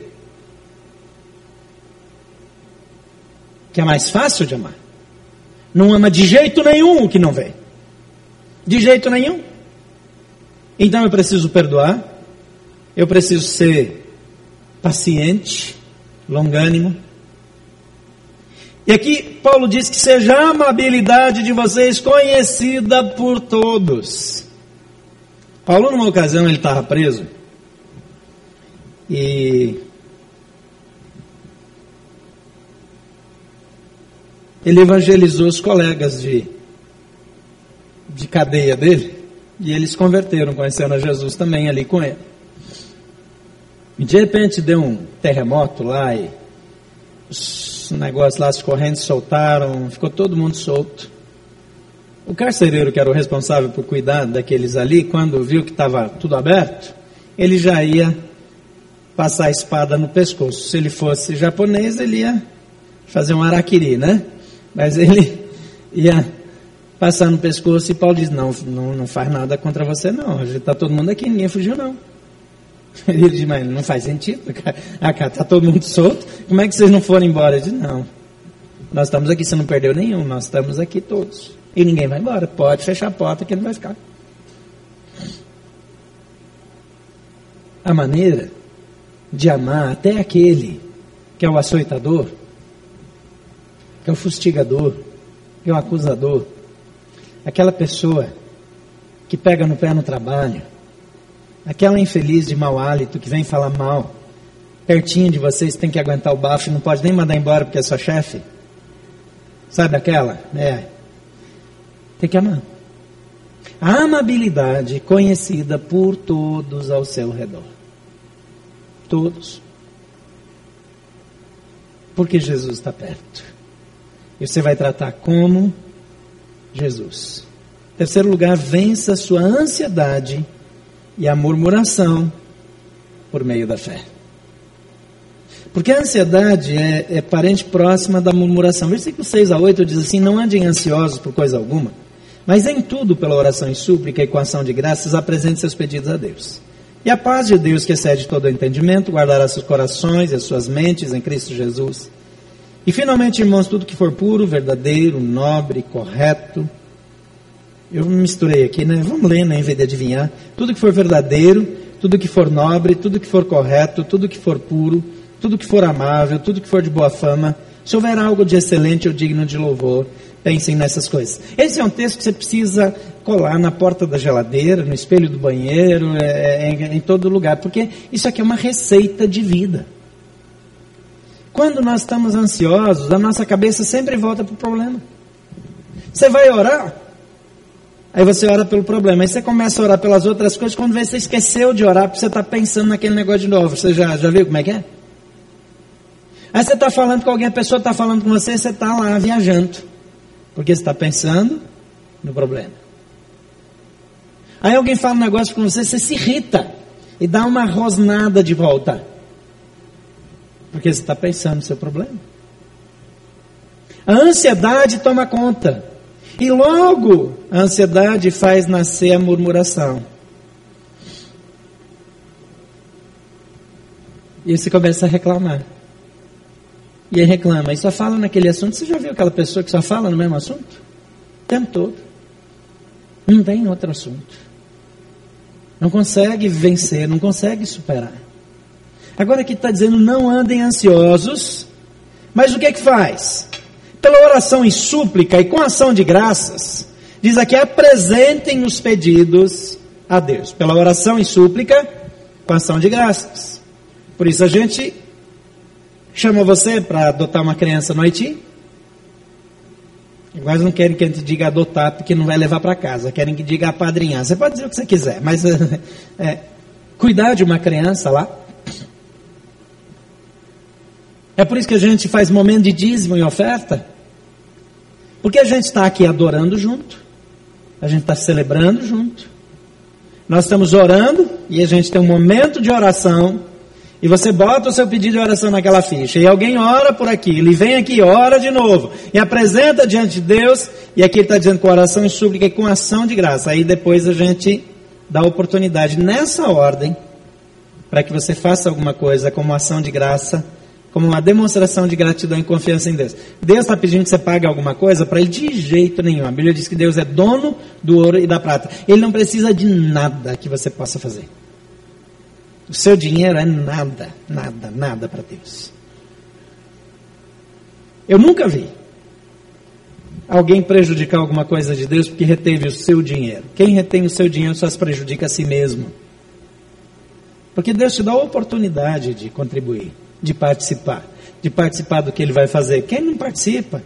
Que é mais fácil de amar. Não ama de jeito nenhum o que não vê. De jeito nenhum. Então eu preciso perdoar, eu preciso ser paciente, longânimo. E aqui Paulo diz que seja a amabilidade de vocês conhecida por todos. Paulo, numa ocasião, ele estava preso. E ele evangelizou os colegas de, de cadeia dele. E eles converteram, conhecendo a Jesus também ali com ele. E de repente deu um terremoto lá e os negócios lá, as correntes soltaram, ficou todo mundo solto. O carcereiro, que era o responsável por cuidar daqueles ali, quando viu que estava tudo aberto, ele já ia passar a espada no pescoço. Se ele fosse japonês, ele ia fazer um araquiri, né? Mas ele ia passar no pescoço e Paulo diz: Não, não, não faz nada contra você, não. Está todo mundo aqui, ninguém fugiu, não. (laughs) Ele diz, mas não faz sentido, ah, está todo mundo solto, como é que vocês não foram embora? Ele diz, não, nós estamos aqui, você não perdeu nenhum, nós estamos aqui todos. E ninguém vai embora, pode fechar a porta que ele vai ficar. A maneira de amar até aquele que é o açoitador, que é o fustigador, que é o acusador, aquela pessoa que pega no pé no trabalho, Aquela infeliz de mau hálito que vem falar mal, pertinho de vocês, tem que aguentar o bafo não pode nem mandar embora porque é sua chefe. Sabe aquela? É. Tem que amar. A amabilidade conhecida por todos ao seu redor. Todos. Porque Jesus está perto. E você vai tratar como Jesus. Terceiro lugar, vença sua ansiedade e a murmuração por meio da fé. Porque a ansiedade é, é, parente próxima da murmuração. Versículo 6 a 8 diz assim: Não andem ansiosos por coisa alguma, mas em tudo, pela oração e súplica e com ação de graças, apresente seus pedidos a Deus. E a paz de Deus, que excede todo o entendimento, guardará seus corações e as suas mentes em Cristo Jesus. E finalmente, irmãos, tudo que for puro, verdadeiro, nobre, correto, eu misturei aqui, né? Vamos ler, né? Em vez de adivinhar. Tudo que for verdadeiro, tudo que for nobre, tudo que for correto, tudo que for puro, tudo que for amável, tudo que for de boa fama, se houver algo de excelente ou digno de louvor, pensem nessas coisas. Esse é um texto que você precisa colar na porta da geladeira, no espelho do banheiro, é, é, em todo lugar, porque isso aqui é uma receita de vida. Quando nós estamos ansiosos, a nossa cabeça sempre volta para o problema. Você vai orar, Aí você ora pelo problema. Aí você começa a orar pelas outras coisas. Quando vê, você esqueceu de orar porque você está pensando naquele negócio de novo. Você já, já viu como é que é? Aí você está falando com alguém, a pessoa está falando com você, você está lá viajando. Porque você está pensando no problema. Aí alguém fala um negócio com você, você se irrita. E dá uma rosnada de volta. Porque você está pensando no seu problema. A ansiedade toma conta. E logo a ansiedade faz nascer a murmuração. E você começa a reclamar. E aí reclama, e só fala naquele assunto. Você já viu aquela pessoa que só fala no mesmo assunto? O tempo todo. Não tem outro assunto. Não consegue vencer, não consegue superar. Agora aqui está dizendo, não andem ansiosos, mas o que é que faz? Pela oração em súplica e com ação de graças, diz aqui: apresentem os pedidos a Deus. Pela oração em súplica, com ação de graças. Por isso a gente chama você para adotar uma criança no Haiti. Mas não querem que a gente diga adotar porque não vai levar para casa. Querem que diga apadrinhar. Você pode dizer o que você quiser, mas (laughs) é, cuidar de uma criança lá. É por isso que a gente faz momento de dízimo e oferta. Porque a gente está aqui adorando junto, a gente está celebrando junto, nós estamos orando e a gente tem um momento de oração e você bota o seu pedido de oração naquela ficha. E alguém ora por aqui. Ele vem aqui, ora de novo. E apresenta diante de Deus. E aqui ele está dizendo com oração e súplica e com ação de graça. Aí depois a gente dá oportunidade nessa ordem para que você faça alguma coisa como ação de graça, como uma demonstração de gratidão e confiança em Deus. Deus está pedindo que você pague alguma coisa para ele de jeito nenhum. A Bíblia diz que Deus é dono do ouro e da prata. Ele não precisa de nada que você possa fazer. O seu dinheiro é nada, nada, nada para Deus. Eu nunca vi alguém prejudicar alguma coisa de Deus porque reteve o seu dinheiro. Quem retém o seu dinheiro só se prejudica a si mesmo. Porque Deus te dá a oportunidade de contribuir, de participar, de participar do que Ele vai fazer. Quem não participa?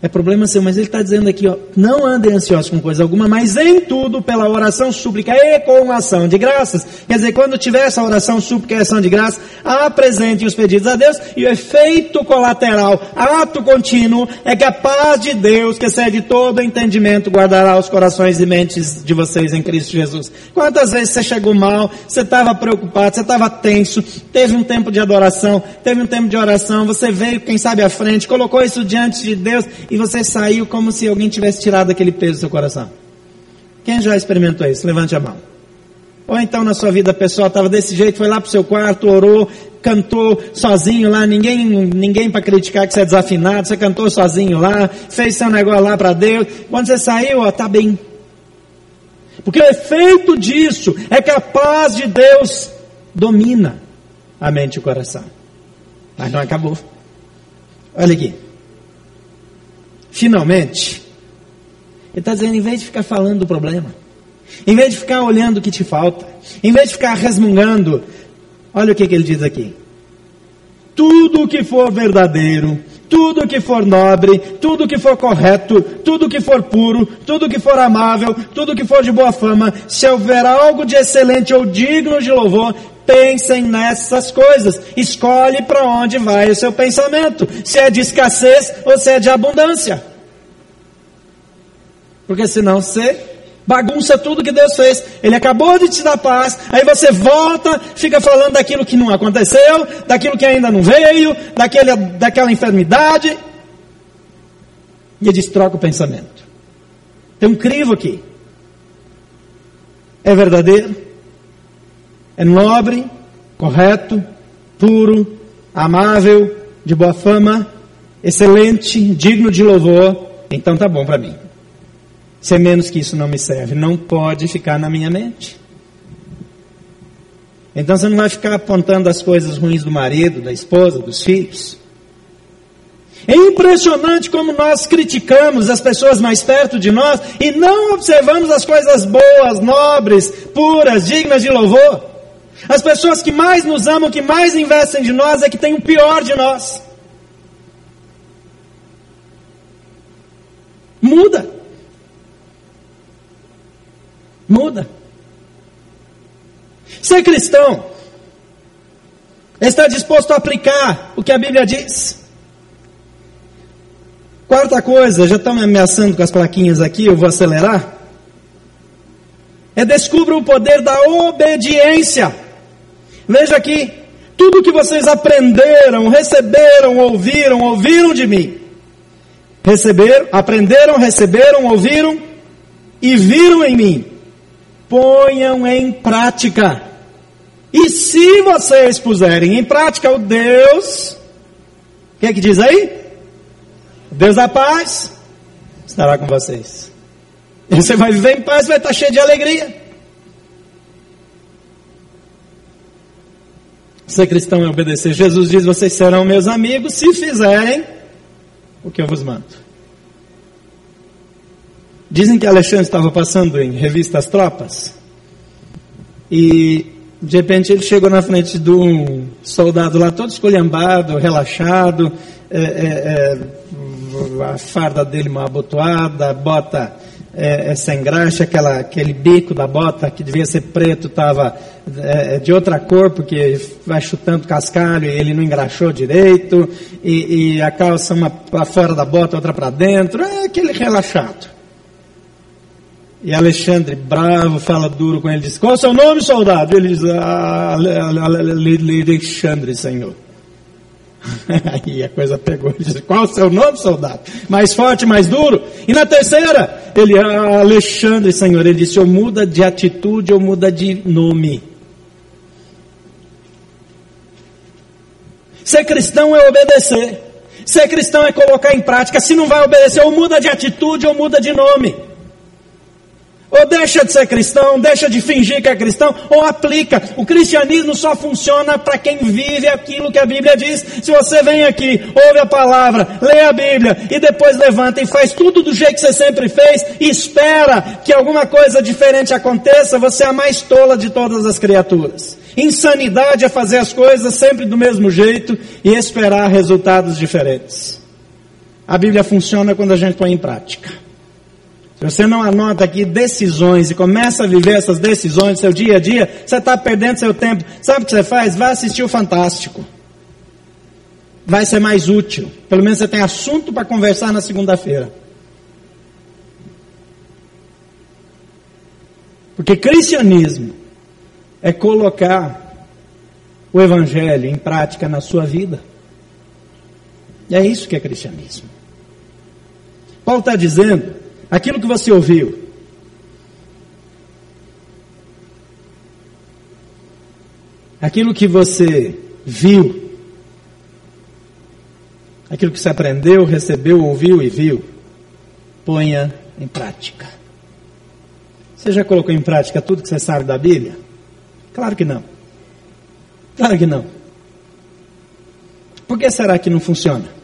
É problema seu, mas ele está dizendo aqui, ó, não andem ansiosos com coisa alguma, mas em tudo, pela oração, súplica e com ação de graças. Quer dizer, quando tiver essa oração, súplica e ação de graças, apresentem os pedidos a Deus, e o efeito colateral, ato contínuo, é que a paz de Deus, que excede todo entendimento, guardará os corações e mentes de vocês em Cristo Jesus. Quantas vezes você chegou mal, você estava preocupado, você estava tenso, teve um tempo de adoração, teve um tempo de oração, você veio, quem sabe, à frente, colocou isso diante de Deus, e você saiu como se alguém tivesse tirado aquele peso do seu coração. Quem já experimentou isso? Levante a mão. Ou então na sua vida pessoal estava desse jeito, foi lá para o seu quarto, orou, cantou sozinho lá, ninguém, ninguém para criticar que você é desafinado, você cantou sozinho lá, fez seu negócio lá para Deus. Quando você saiu, ó, tá bem. Porque o efeito disso é que a paz de Deus domina a mente e o coração. Mas não acabou. Olha aqui. Finalmente, ele está dizendo, em vez de ficar falando do problema, em vez de ficar olhando o que te falta, em vez de ficar resmungando, olha o que, que ele diz aqui. Tudo o que for verdadeiro, tudo que for nobre, tudo que for correto, tudo que for puro, tudo que for amável, tudo que for de boa fama, se houver algo de excelente ou digno de louvor, pensem nessas coisas. Escolhe para onde vai o seu pensamento. Se é de escassez ou se é de abundância. Porque senão você bagunça tudo que Deus fez. Ele acabou de te dar paz, aí você volta, fica falando daquilo que não aconteceu, daquilo que ainda não veio, daquele, daquela enfermidade. E ele diz: troca o pensamento. Tem um crivo aqui. É verdadeiro? é nobre, correto, puro, amável, de boa fama, excelente, digno de louvor, então tá bom para mim. Se é menos que isso não me serve, não pode ficar na minha mente. Então você não vai ficar apontando as coisas ruins do marido, da esposa, dos filhos. É impressionante como nós criticamos as pessoas mais perto de nós e não observamos as coisas boas, nobres, puras, dignas de louvor. As pessoas que mais nos amam, que mais investem de nós, é que têm o pior de nós. Muda. Muda. Ser cristão está disposto a aplicar o que a Bíblia diz. Quarta coisa, já estão me ameaçando com as plaquinhas aqui, eu vou acelerar. É descubra o poder da obediência. Veja aqui, tudo que vocês aprenderam, receberam, ouviram, ouviram de mim. Receberam, aprenderam, receberam, ouviram e viram em mim. Ponham em prática. E se vocês puserem em prática o Deus, o que é que diz aí? Deus da paz estará com vocês. E você vai viver em paz, vai estar cheio de alegria. Ser cristão é obedecer. Jesus diz: Vocês serão meus amigos se fizerem o que eu vos mando. Dizem que Alexandre estava passando em revista As Tropas e de repente ele chegou na frente de um soldado lá todo escolhambado, relaxado, é, é, é, a farda dele mal abotoada, bota é, é, sem graxa, aquela, aquele bico da bota que devia ser preto estava é, de outra cor, porque vai chutando cascalho e ele não engraxou direito, e, e a calça uma para fora da bota, outra para dentro, é aquele relaxado. E Alexandre, bravo, fala duro com ele, diz, qual é o seu nome, soldado? Ele diz, Alexandre, senhor. (laughs) Aí a coisa pegou. Ele disse, qual o seu nome, soldado? Mais forte, mais duro? E na terceira, ele, Alexandre, senhor, ele disse, ou muda de atitude ou muda de nome. Ser cristão é obedecer. Ser cristão é colocar em prática. Se não vai obedecer, ou muda de atitude ou muda de nome. Ou deixa de ser cristão, deixa de fingir que é cristão, ou aplica. O cristianismo só funciona para quem vive aquilo que a Bíblia diz. Se você vem aqui, ouve a palavra, lê a Bíblia e depois levanta e faz tudo do jeito que você sempre fez e espera que alguma coisa diferente aconteça, você é a mais tola de todas as criaturas. Insanidade é fazer as coisas sempre do mesmo jeito e esperar resultados diferentes. A Bíblia funciona quando a gente põe em prática. Se você não anota aqui decisões e começa a viver essas decisões no seu dia a dia, você está perdendo seu tempo. Sabe o que você faz? Vai assistir o Fantástico. Vai ser mais útil. Pelo menos você tem assunto para conversar na segunda-feira. Porque cristianismo é colocar o Evangelho em prática na sua vida. E é isso que é cristianismo. Paulo está dizendo aquilo que você ouviu. Aquilo que você viu. Aquilo que você aprendeu, recebeu, ouviu e viu. Ponha em prática. Você já colocou em prática tudo que você sabe da Bíblia? Claro que não. Claro que não. Por que será que não funciona?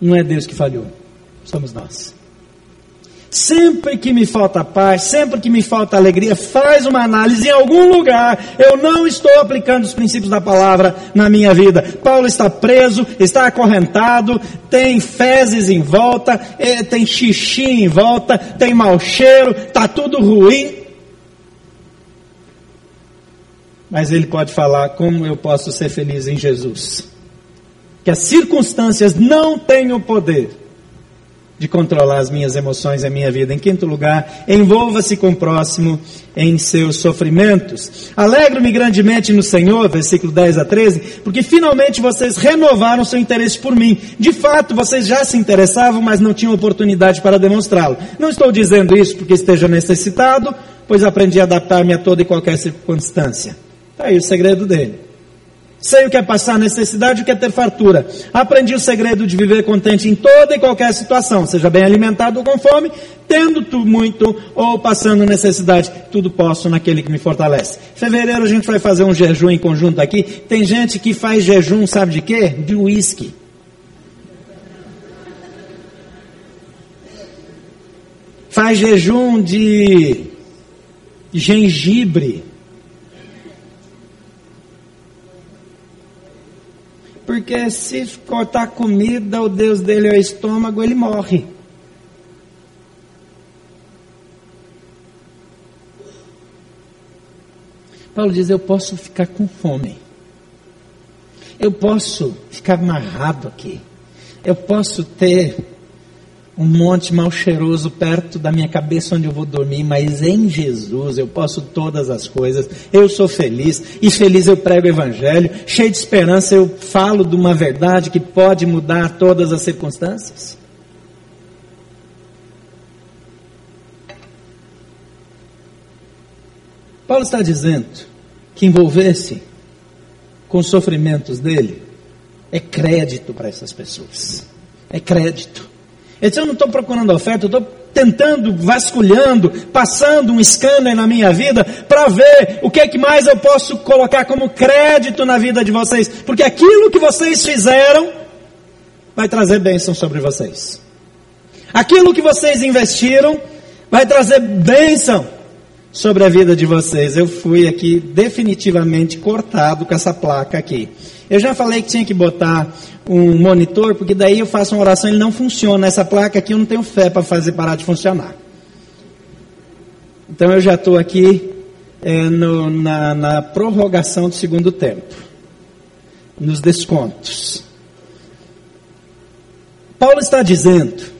Não é Deus que falhou, somos nós. Sempre que me falta paz, sempre que me falta alegria, faz uma análise em algum lugar. Eu não estou aplicando os princípios da palavra na minha vida. Paulo está preso, está acorrentado, tem fezes em volta, eh, tem xixi em volta, tem mau cheiro, está tudo ruim. Mas ele pode falar como eu posso ser feliz em Jesus que as circunstâncias não têm o poder de controlar as minhas emoções e a minha vida. Em quinto lugar, envolva-se com o próximo em seus sofrimentos. Alegro-me grandemente no Senhor, versículo 10 a 13, porque finalmente vocês renovaram seu interesse por mim. De fato, vocês já se interessavam, mas não tinham oportunidade para demonstrá-lo. Não estou dizendo isso porque esteja necessitado, pois aprendi a adaptar-me a toda e qualquer circunstância. Está aí o segredo dele. Sei o que é passar necessidade e o que é ter fartura. Aprendi o segredo de viver contente em toda e qualquer situação, seja bem alimentado ou com fome, tendo tu muito ou passando necessidade. Tudo posso naquele que me fortalece. Fevereiro a gente vai fazer um jejum em conjunto aqui. Tem gente que faz jejum, sabe de quê? De uísque. Faz jejum de gengibre. Porque se cortar comida, o Deus dele é o estômago, ele morre. Paulo diz: Eu posso ficar com fome, eu posso ficar amarrado aqui, eu posso ter um monte mal cheiroso perto da minha cabeça onde eu vou dormir, mas em Jesus eu posso todas as coisas, eu sou feliz, e feliz eu prego o Evangelho, cheio de esperança eu falo de uma verdade que pode mudar todas as circunstâncias. Paulo está dizendo que envolver-se com os sofrimentos dele é crédito para essas pessoas. É crédito. Ele disse, eu não estou procurando oferta, eu estou tentando, vasculhando, passando um scanner na minha vida para ver o que é que mais eu posso colocar como crédito na vida de vocês. Porque aquilo que vocês fizeram vai trazer bênção sobre vocês. Aquilo que vocês investiram vai trazer bênção sobre a vida de vocês. Eu fui aqui definitivamente cortado com essa placa aqui. Eu já falei que tinha que botar um monitor, porque daí eu faço uma oração e ele não funciona. Essa placa aqui eu não tenho fé para fazer parar de funcionar. Então eu já estou aqui é, no, na, na prorrogação do segundo tempo, nos descontos. Paulo está dizendo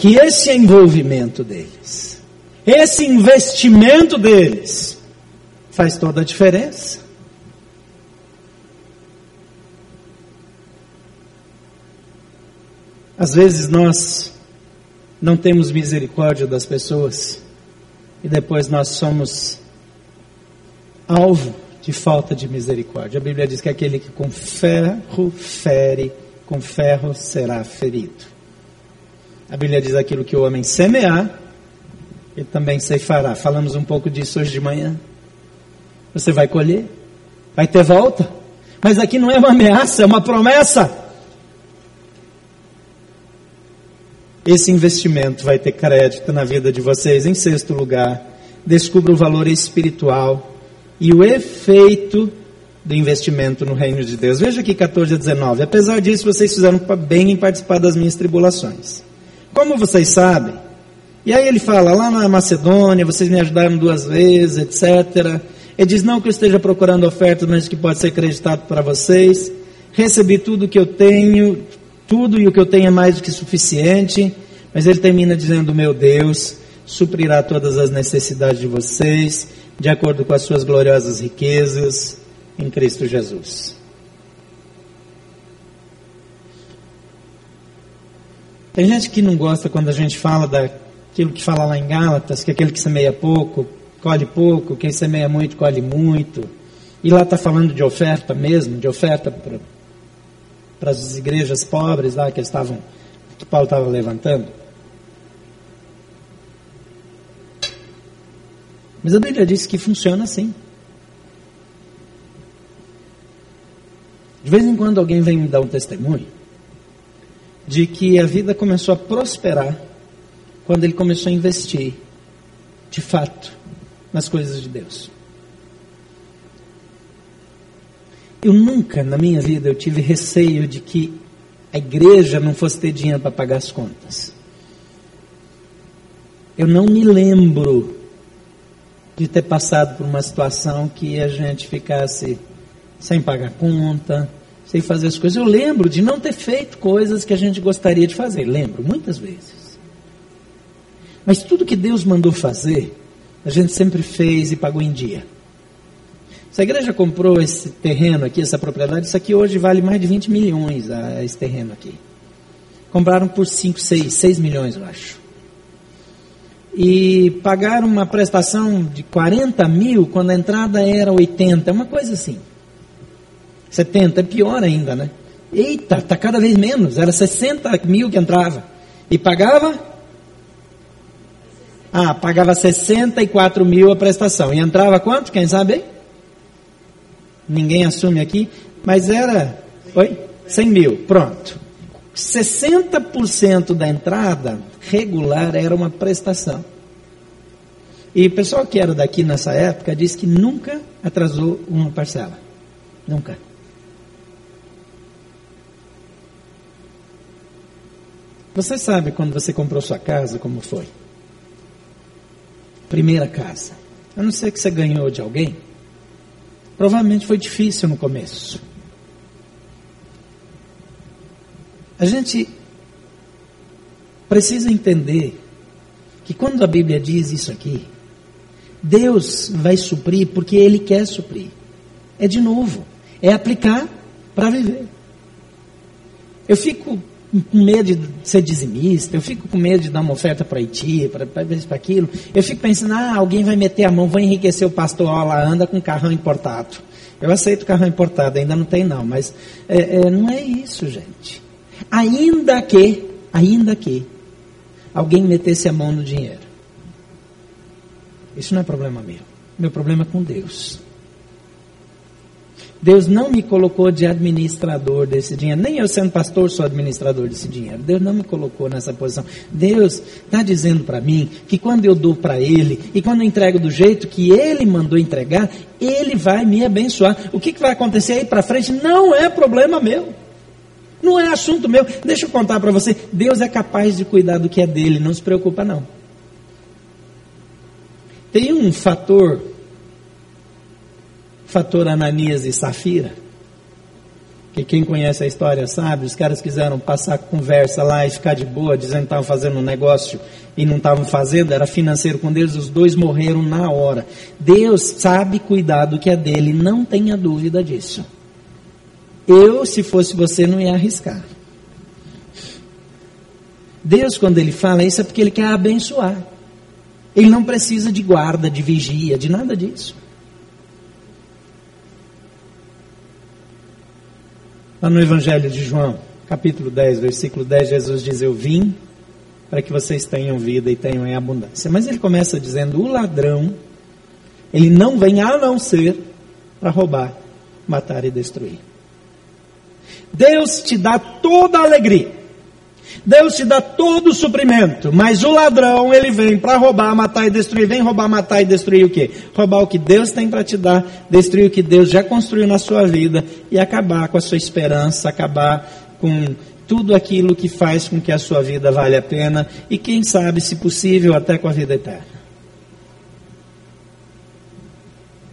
que esse envolvimento deles, esse investimento deles, faz toda a diferença. Às vezes nós não temos misericórdia das pessoas e depois nós somos alvo de falta de misericórdia. A Bíblia diz que aquele que com ferro fere, com ferro será ferido. A Bíblia diz aquilo que o homem semear, ele também ceifará. Falamos um pouco disso hoje de manhã. Você vai colher, vai ter volta. Mas aqui não é uma ameaça, é uma promessa. Esse investimento vai ter crédito na vida de vocês. Em sexto lugar, descubra o valor espiritual e o efeito do investimento no reino de Deus. Veja aqui 14 a 19. Apesar disso, vocês fizeram bem em participar das minhas tribulações. Como vocês sabem, e aí ele fala, lá na Macedônia, vocês me ajudaram duas vezes, etc. Ele diz, não que eu esteja procurando ofertas, mas que pode ser acreditado para vocês. Recebi tudo o que eu tenho, tudo e o que eu tenho é mais do que suficiente. Mas ele termina dizendo, meu Deus, suprirá todas as necessidades de vocês, de acordo com as suas gloriosas riquezas em Cristo Jesus. Tem gente que não gosta quando a gente fala daquilo que fala lá em Gálatas, que aquele que semeia pouco, colhe pouco, quem semeia muito, colhe muito. E lá está falando de oferta mesmo, de oferta para as igrejas pobres lá que estavam, que Paulo estava levantando. Mas a Bíblia diz que funciona assim. De vez em quando alguém vem me dar um testemunho de que a vida começou a prosperar quando ele começou a investir, de fato, nas coisas de Deus. Eu nunca na minha vida eu tive receio de que a igreja não fosse ter dinheiro para pagar as contas. Eu não me lembro de ter passado por uma situação que a gente ficasse sem pagar conta, sem fazer as coisas. Eu lembro de não ter feito coisas que a gente gostaria de fazer, lembro, muitas vezes. Mas tudo que Deus mandou fazer, a gente sempre fez e pagou em dia. Se a igreja comprou esse terreno aqui, essa propriedade, isso aqui hoje vale mais de 20 milhões, esse terreno aqui. Compraram por 5, 6, 6 milhões, eu acho. E pagaram uma prestação de 40 mil quando a entrada era 80, uma coisa assim. 70, é pior ainda, né? Eita, está cada vez menos. Era 60 mil que entrava. E pagava? Ah, pagava 64 mil a prestação. E entrava quanto? Quem sabe? Ninguém assume aqui. Mas era. Oi? 100 mil. Pronto. 60% da entrada regular era uma prestação. E o pessoal que era daqui nessa época disse que nunca atrasou uma parcela. Nunca. Você sabe quando você comprou sua casa, como foi? Primeira casa. A não ser que você ganhou de alguém. Provavelmente foi difícil no começo. A gente precisa entender que quando a Bíblia diz isso aqui, Deus vai suprir porque Ele quer suprir. É de novo, é aplicar para viver. Eu fico com medo de ser dizimista, eu fico com medo de dar uma oferta para Haiti, para isso, para aquilo. Eu fico pensando, ah, alguém vai meter a mão, vai enriquecer o pastor, lá anda com carrão importado. Eu aceito carrão importado, ainda não tem não, mas é, é, não é isso, gente. Ainda que, ainda que, alguém metesse a mão no dinheiro. Isso não é problema meu. Meu problema é com Deus. Deus não me colocou de administrador desse dinheiro. Nem eu sendo pastor sou administrador desse dinheiro. Deus não me colocou nessa posição. Deus está dizendo para mim que quando eu dou para Ele e quando eu entrego do jeito que Ele mandou entregar, Ele vai me abençoar. O que, que vai acontecer aí para frente não é problema meu. Não é assunto meu. Deixa eu contar para você. Deus é capaz de cuidar do que é dele. Não se preocupa não. Tem um fator fator Ananias e Safira, que quem conhece a história sabe, os caras quiseram passar conversa lá e ficar de boa, dizendo que estavam fazendo um negócio e não estavam fazendo, era financeiro com Deus, os dois morreram na hora. Deus sabe cuidar do que é dele, não tenha dúvida disso. Eu, se fosse você, não ia arriscar. Deus, quando ele fala isso, é porque ele quer abençoar. Ele não precisa de guarda, de vigia, de nada disso. Lá no Evangelho de João, capítulo 10, versículo 10, Jesus diz: Eu vim para que vocês tenham vida e tenham em abundância. Mas ele começa dizendo: O ladrão, ele não vem a não ser para roubar, matar e destruir. Deus te dá toda a alegria. Deus te dá todo o suprimento, mas o ladrão, ele vem para roubar, matar e destruir. Vem roubar, matar e destruir o quê? Roubar o que Deus tem para te dar, destruir o que Deus já construiu na sua vida e acabar com a sua esperança, acabar com tudo aquilo que faz com que a sua vida vale a pena e quem sabe, se possível, até com a vida eterna.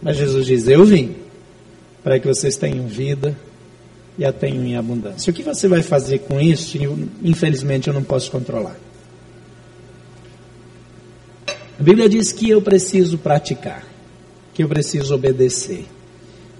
Mas Jesus diz: Eu vim para que vocês tenham vida e a tenho em abundância. O que você vai fazer com isso? Eu, infelizmente eu não posso controlar. A Bíblia diz que eu preciso praticar, que eu preciso obedecer,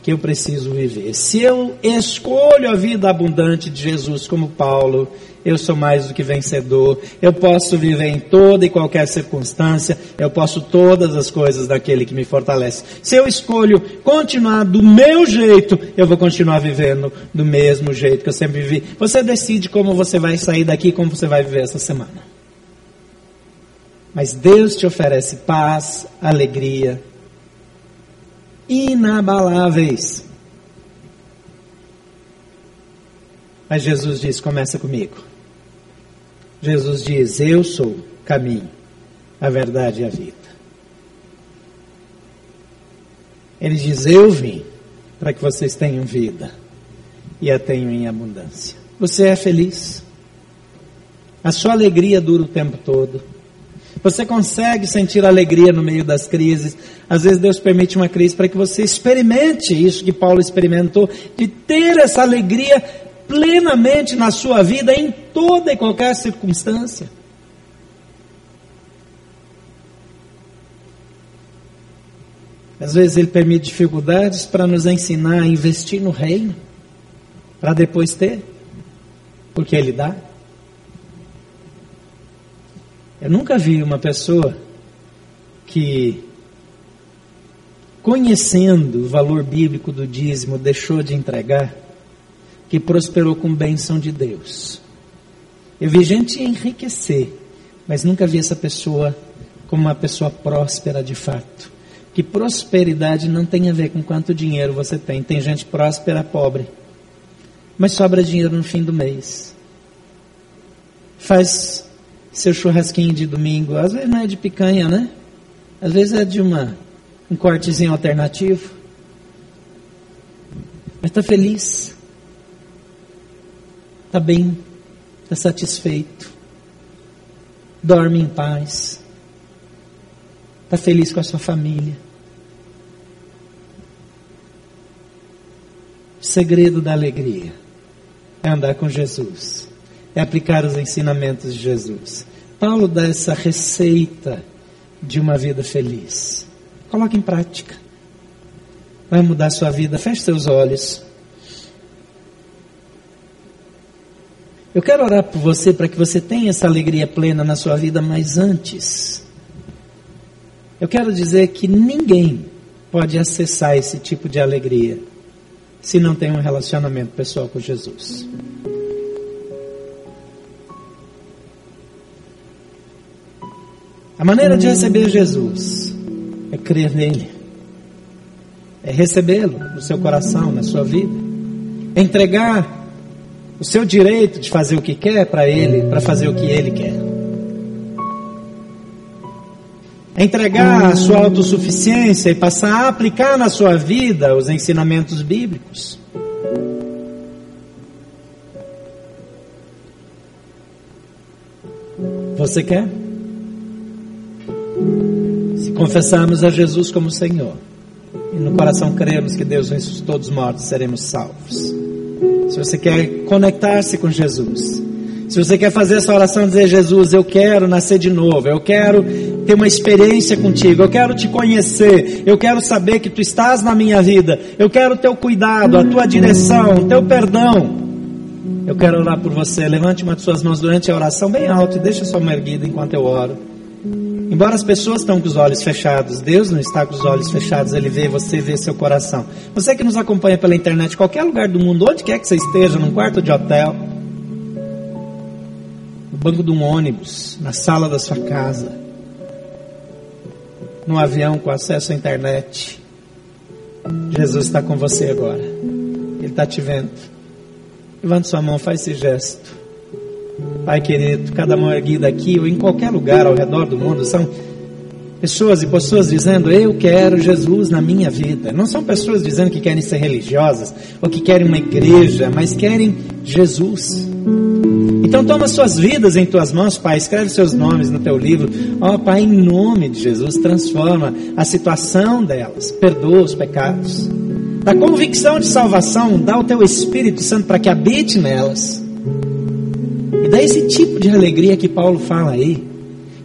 que eu preciso viver. Se eu escolho a vida abundante de Jesus como Paulo, eu sou mais do que vencedor, eu posso viver em toda e qualquer circunstância, eu posso todas as coisas daquele que me fortalece. Se eu escolho continuar do meu jeito, eu vou continuar vivendo do mesmo jeito que eu sempre vivi. Você decide como você vai sair daqui, como você vai viver essa semana. Mas Deus te oferece paz, alegria, inabaláveis. Mas Jesus diz: começa comigo. Jesus diz: Eu sou o caminho, a verdade e a vida. Ele diz: Eu vim para que vocês tenham vida e a tenham em abundância. Você é feliz? A sua alegria dura o tempo todo. Você consegue sentir alegria no meio das crises. Às vezes Deus permite uma crise para que você experimente isso que Paulo experimentou, de ter essa alegria plenamente na sua vida em toda e qualquer circunstância. Às vezes ele permite dificuldades para nos ensinar a investir no reino, para depois ter, porque ele dá. Eu nunca vi uma pessoa que, conhecendo o valor bíblico do dízimo, deixou de entregar que prosperou com bênção de Deus. Eu vi gente enriquecer, mas nunca vi essa pessoa como uma pessoa próspera de fato. Que prosperidade não tem a ver com quanto dinheiro você tem. Tem gente próspera, pobre, mas sobra dinheiro no fim do mês. Faz seu churrasquinho de domingo, às vezes não é de picanha, né? Às vezes é de uma um cortezinho alternativo. Mas está feliz está bem, está satisfeito, dorme em paz, está feliz com a sua família. O segredo da alegria é andar com Jesus, é aplicar os ensinamentos de Jesus. Paulo dá essa receita de uma vida feliz. Coloque em prática. Vai mudar sua vida. Feche seus olhos. Eu quero orar por você para que você tenha essa alegria plena na sua vida, mas antes, eu quero dizer que ninguém pode acessar esse tipo de alegria se não tem um relacionamento pessoal com Jesus. A maneira de receber Jesus é crer nele, é recebê-lo no seu coração, na sua vida. Entregar o seu direito de fazer o que quer para Ele, para fazer o que Ele quer. Entregar a sua autossuficiência e passar a aplicar na sua vida os ensinamentos bíblicos. Você quer? Se confessarmos a Jesus como Senhor e no coração cremos que Deus ressuscitou dos mortos, seremos salvos. Se você quer conectar-se com Jesus, se você quer fazer essa oração dizer, Jesus, eu quero nascer de novo, eu quero ter uma experiência contigo, eu quero te conhecer, eu quero saber que tu estás na minha vida, eu quero o teu cuidado, a tua direção, o teu perdão. Eu quero orar por você. Levante uma de suas mãos durante a oração bem alto e deixe a sua mão erguida enquanto eu oro. Embora as pessoas estão com os olhos fechados, Deus não está com os olhos fechados, Ele vê você, vê seu coração. Você que nos acompanha pela internet, qualquer lugar do mundo, onde quer que você esteja, num quarto de hotel, no banco de um ônibus, na sala da sua casa, no avião com acesso à internet, Jesus está com você agora. Ele está te vendo. Levante sua mão, faz esse gesto. Pai querido, cada mão erguida aqui ou em qualquer lugar ao redor do mundo são pessoas e pessoas dizendo: Eu quero Jesus na minha vida. Não são pessoas dizendo que querem ser religiosas ou que querem uma igreja, mas querem Jesus. Então toma suas vidas em tuas mãos, Pai. Escreve seus nomes no teu livro. Ó oh, Pai, em nome de Jesus, transforma a situação delas. Perdoa os pecados da convicção de salvação, dá o teu Espírito Santo para que habite nelas. Dá esse tipo de alegria que Paulo fala aí,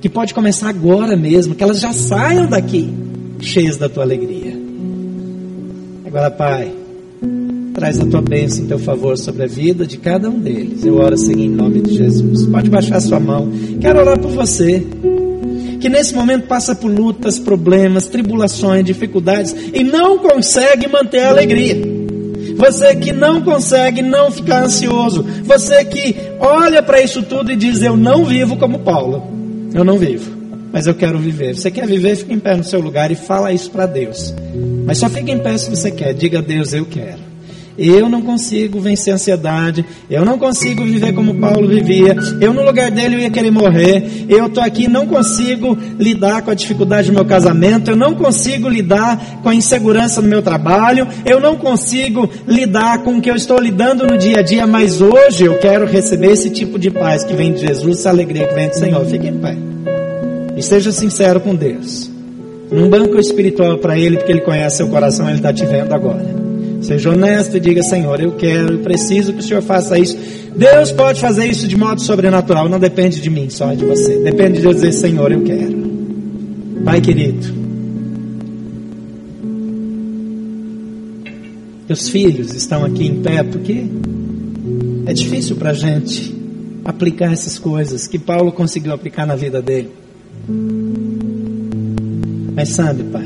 que pode começar agora mesmo, que elas já saiam daqui cheias da tua alegria. Agora, Pai, traz a tua bênção, teu favor sobre a vida de cada um deles. Eu oro assim em nome de Jesus. Pode baixar sua mão. Quero orar por você que nesse momento passa por lutas, problemas, tribulações, dificuldades e não consegue manter a alegria. Você que não consegue não ficar ansioso. Você que olha para isso tudo e diz: Eu não vivo como Paulo. Eu não vivo, mas eu quero viver. Você quer viver? Fica em pé no seu lugar e fala isso para Deus. Mas só fica em pé se você quer. Diga a Deus: Eu quero. Eu não consigo vencer a ansiedade. Eu não consigo viver como Paulo vivia. Eu, no lugar dele, eu ia querer morrer. Eu estou aqui, não consigo lidar com a dificuldade do meu casamento. Eu não consigo lidar com a insegurança no meu trabalho. Eu não consigo lidar com o que eu estou lidando no dia a dia. Mas hoje eu quero receber esse tipo de paz que vem de Jesus, essa alegria que vem do Senhor. Fique em pé. E seja sincero com Deus. Num banco espiritual para Ele, porque Ele conhece seu coração, Ele está te vendo agora. Seja honesto e diga: Senhor, eu quero, eu preciso que o Senhor faça isso. Deus pode fazer isso de modo sobrenatural, não depende de mim, só de você. Depende de Deus dizer: Senhor, eu quero. Pai querido, teus filhos estão aqui em pé porque é difícil para a gente aplicar essas coisas que Paulo conseguiu aplicar na vida dele. Mas sabe, Pai,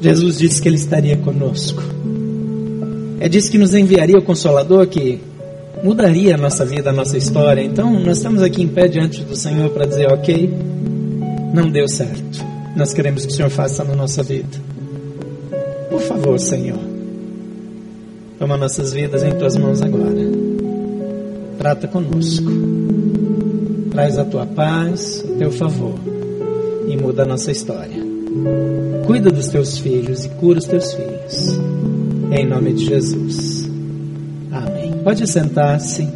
Jesus disse que Ele estaria conosco. É disse que nos enviaria o Consolador que mudaria a nossa vida, a nossa história. Então, nós estamos aqui em pé diante do Senhor para dizer: ok, não deu certo. Nós queremos que o Senhor faça na nossa vida. Por favor, Senhor, toma nossas vidas em tuas mãos agora. Trata conosco. Traz a tua paz, o teu favor e muda a nossa história. Cuida dos teus filhos e cura os teus filhos. Em nome de Jesus. Amém. Pode sentar-se.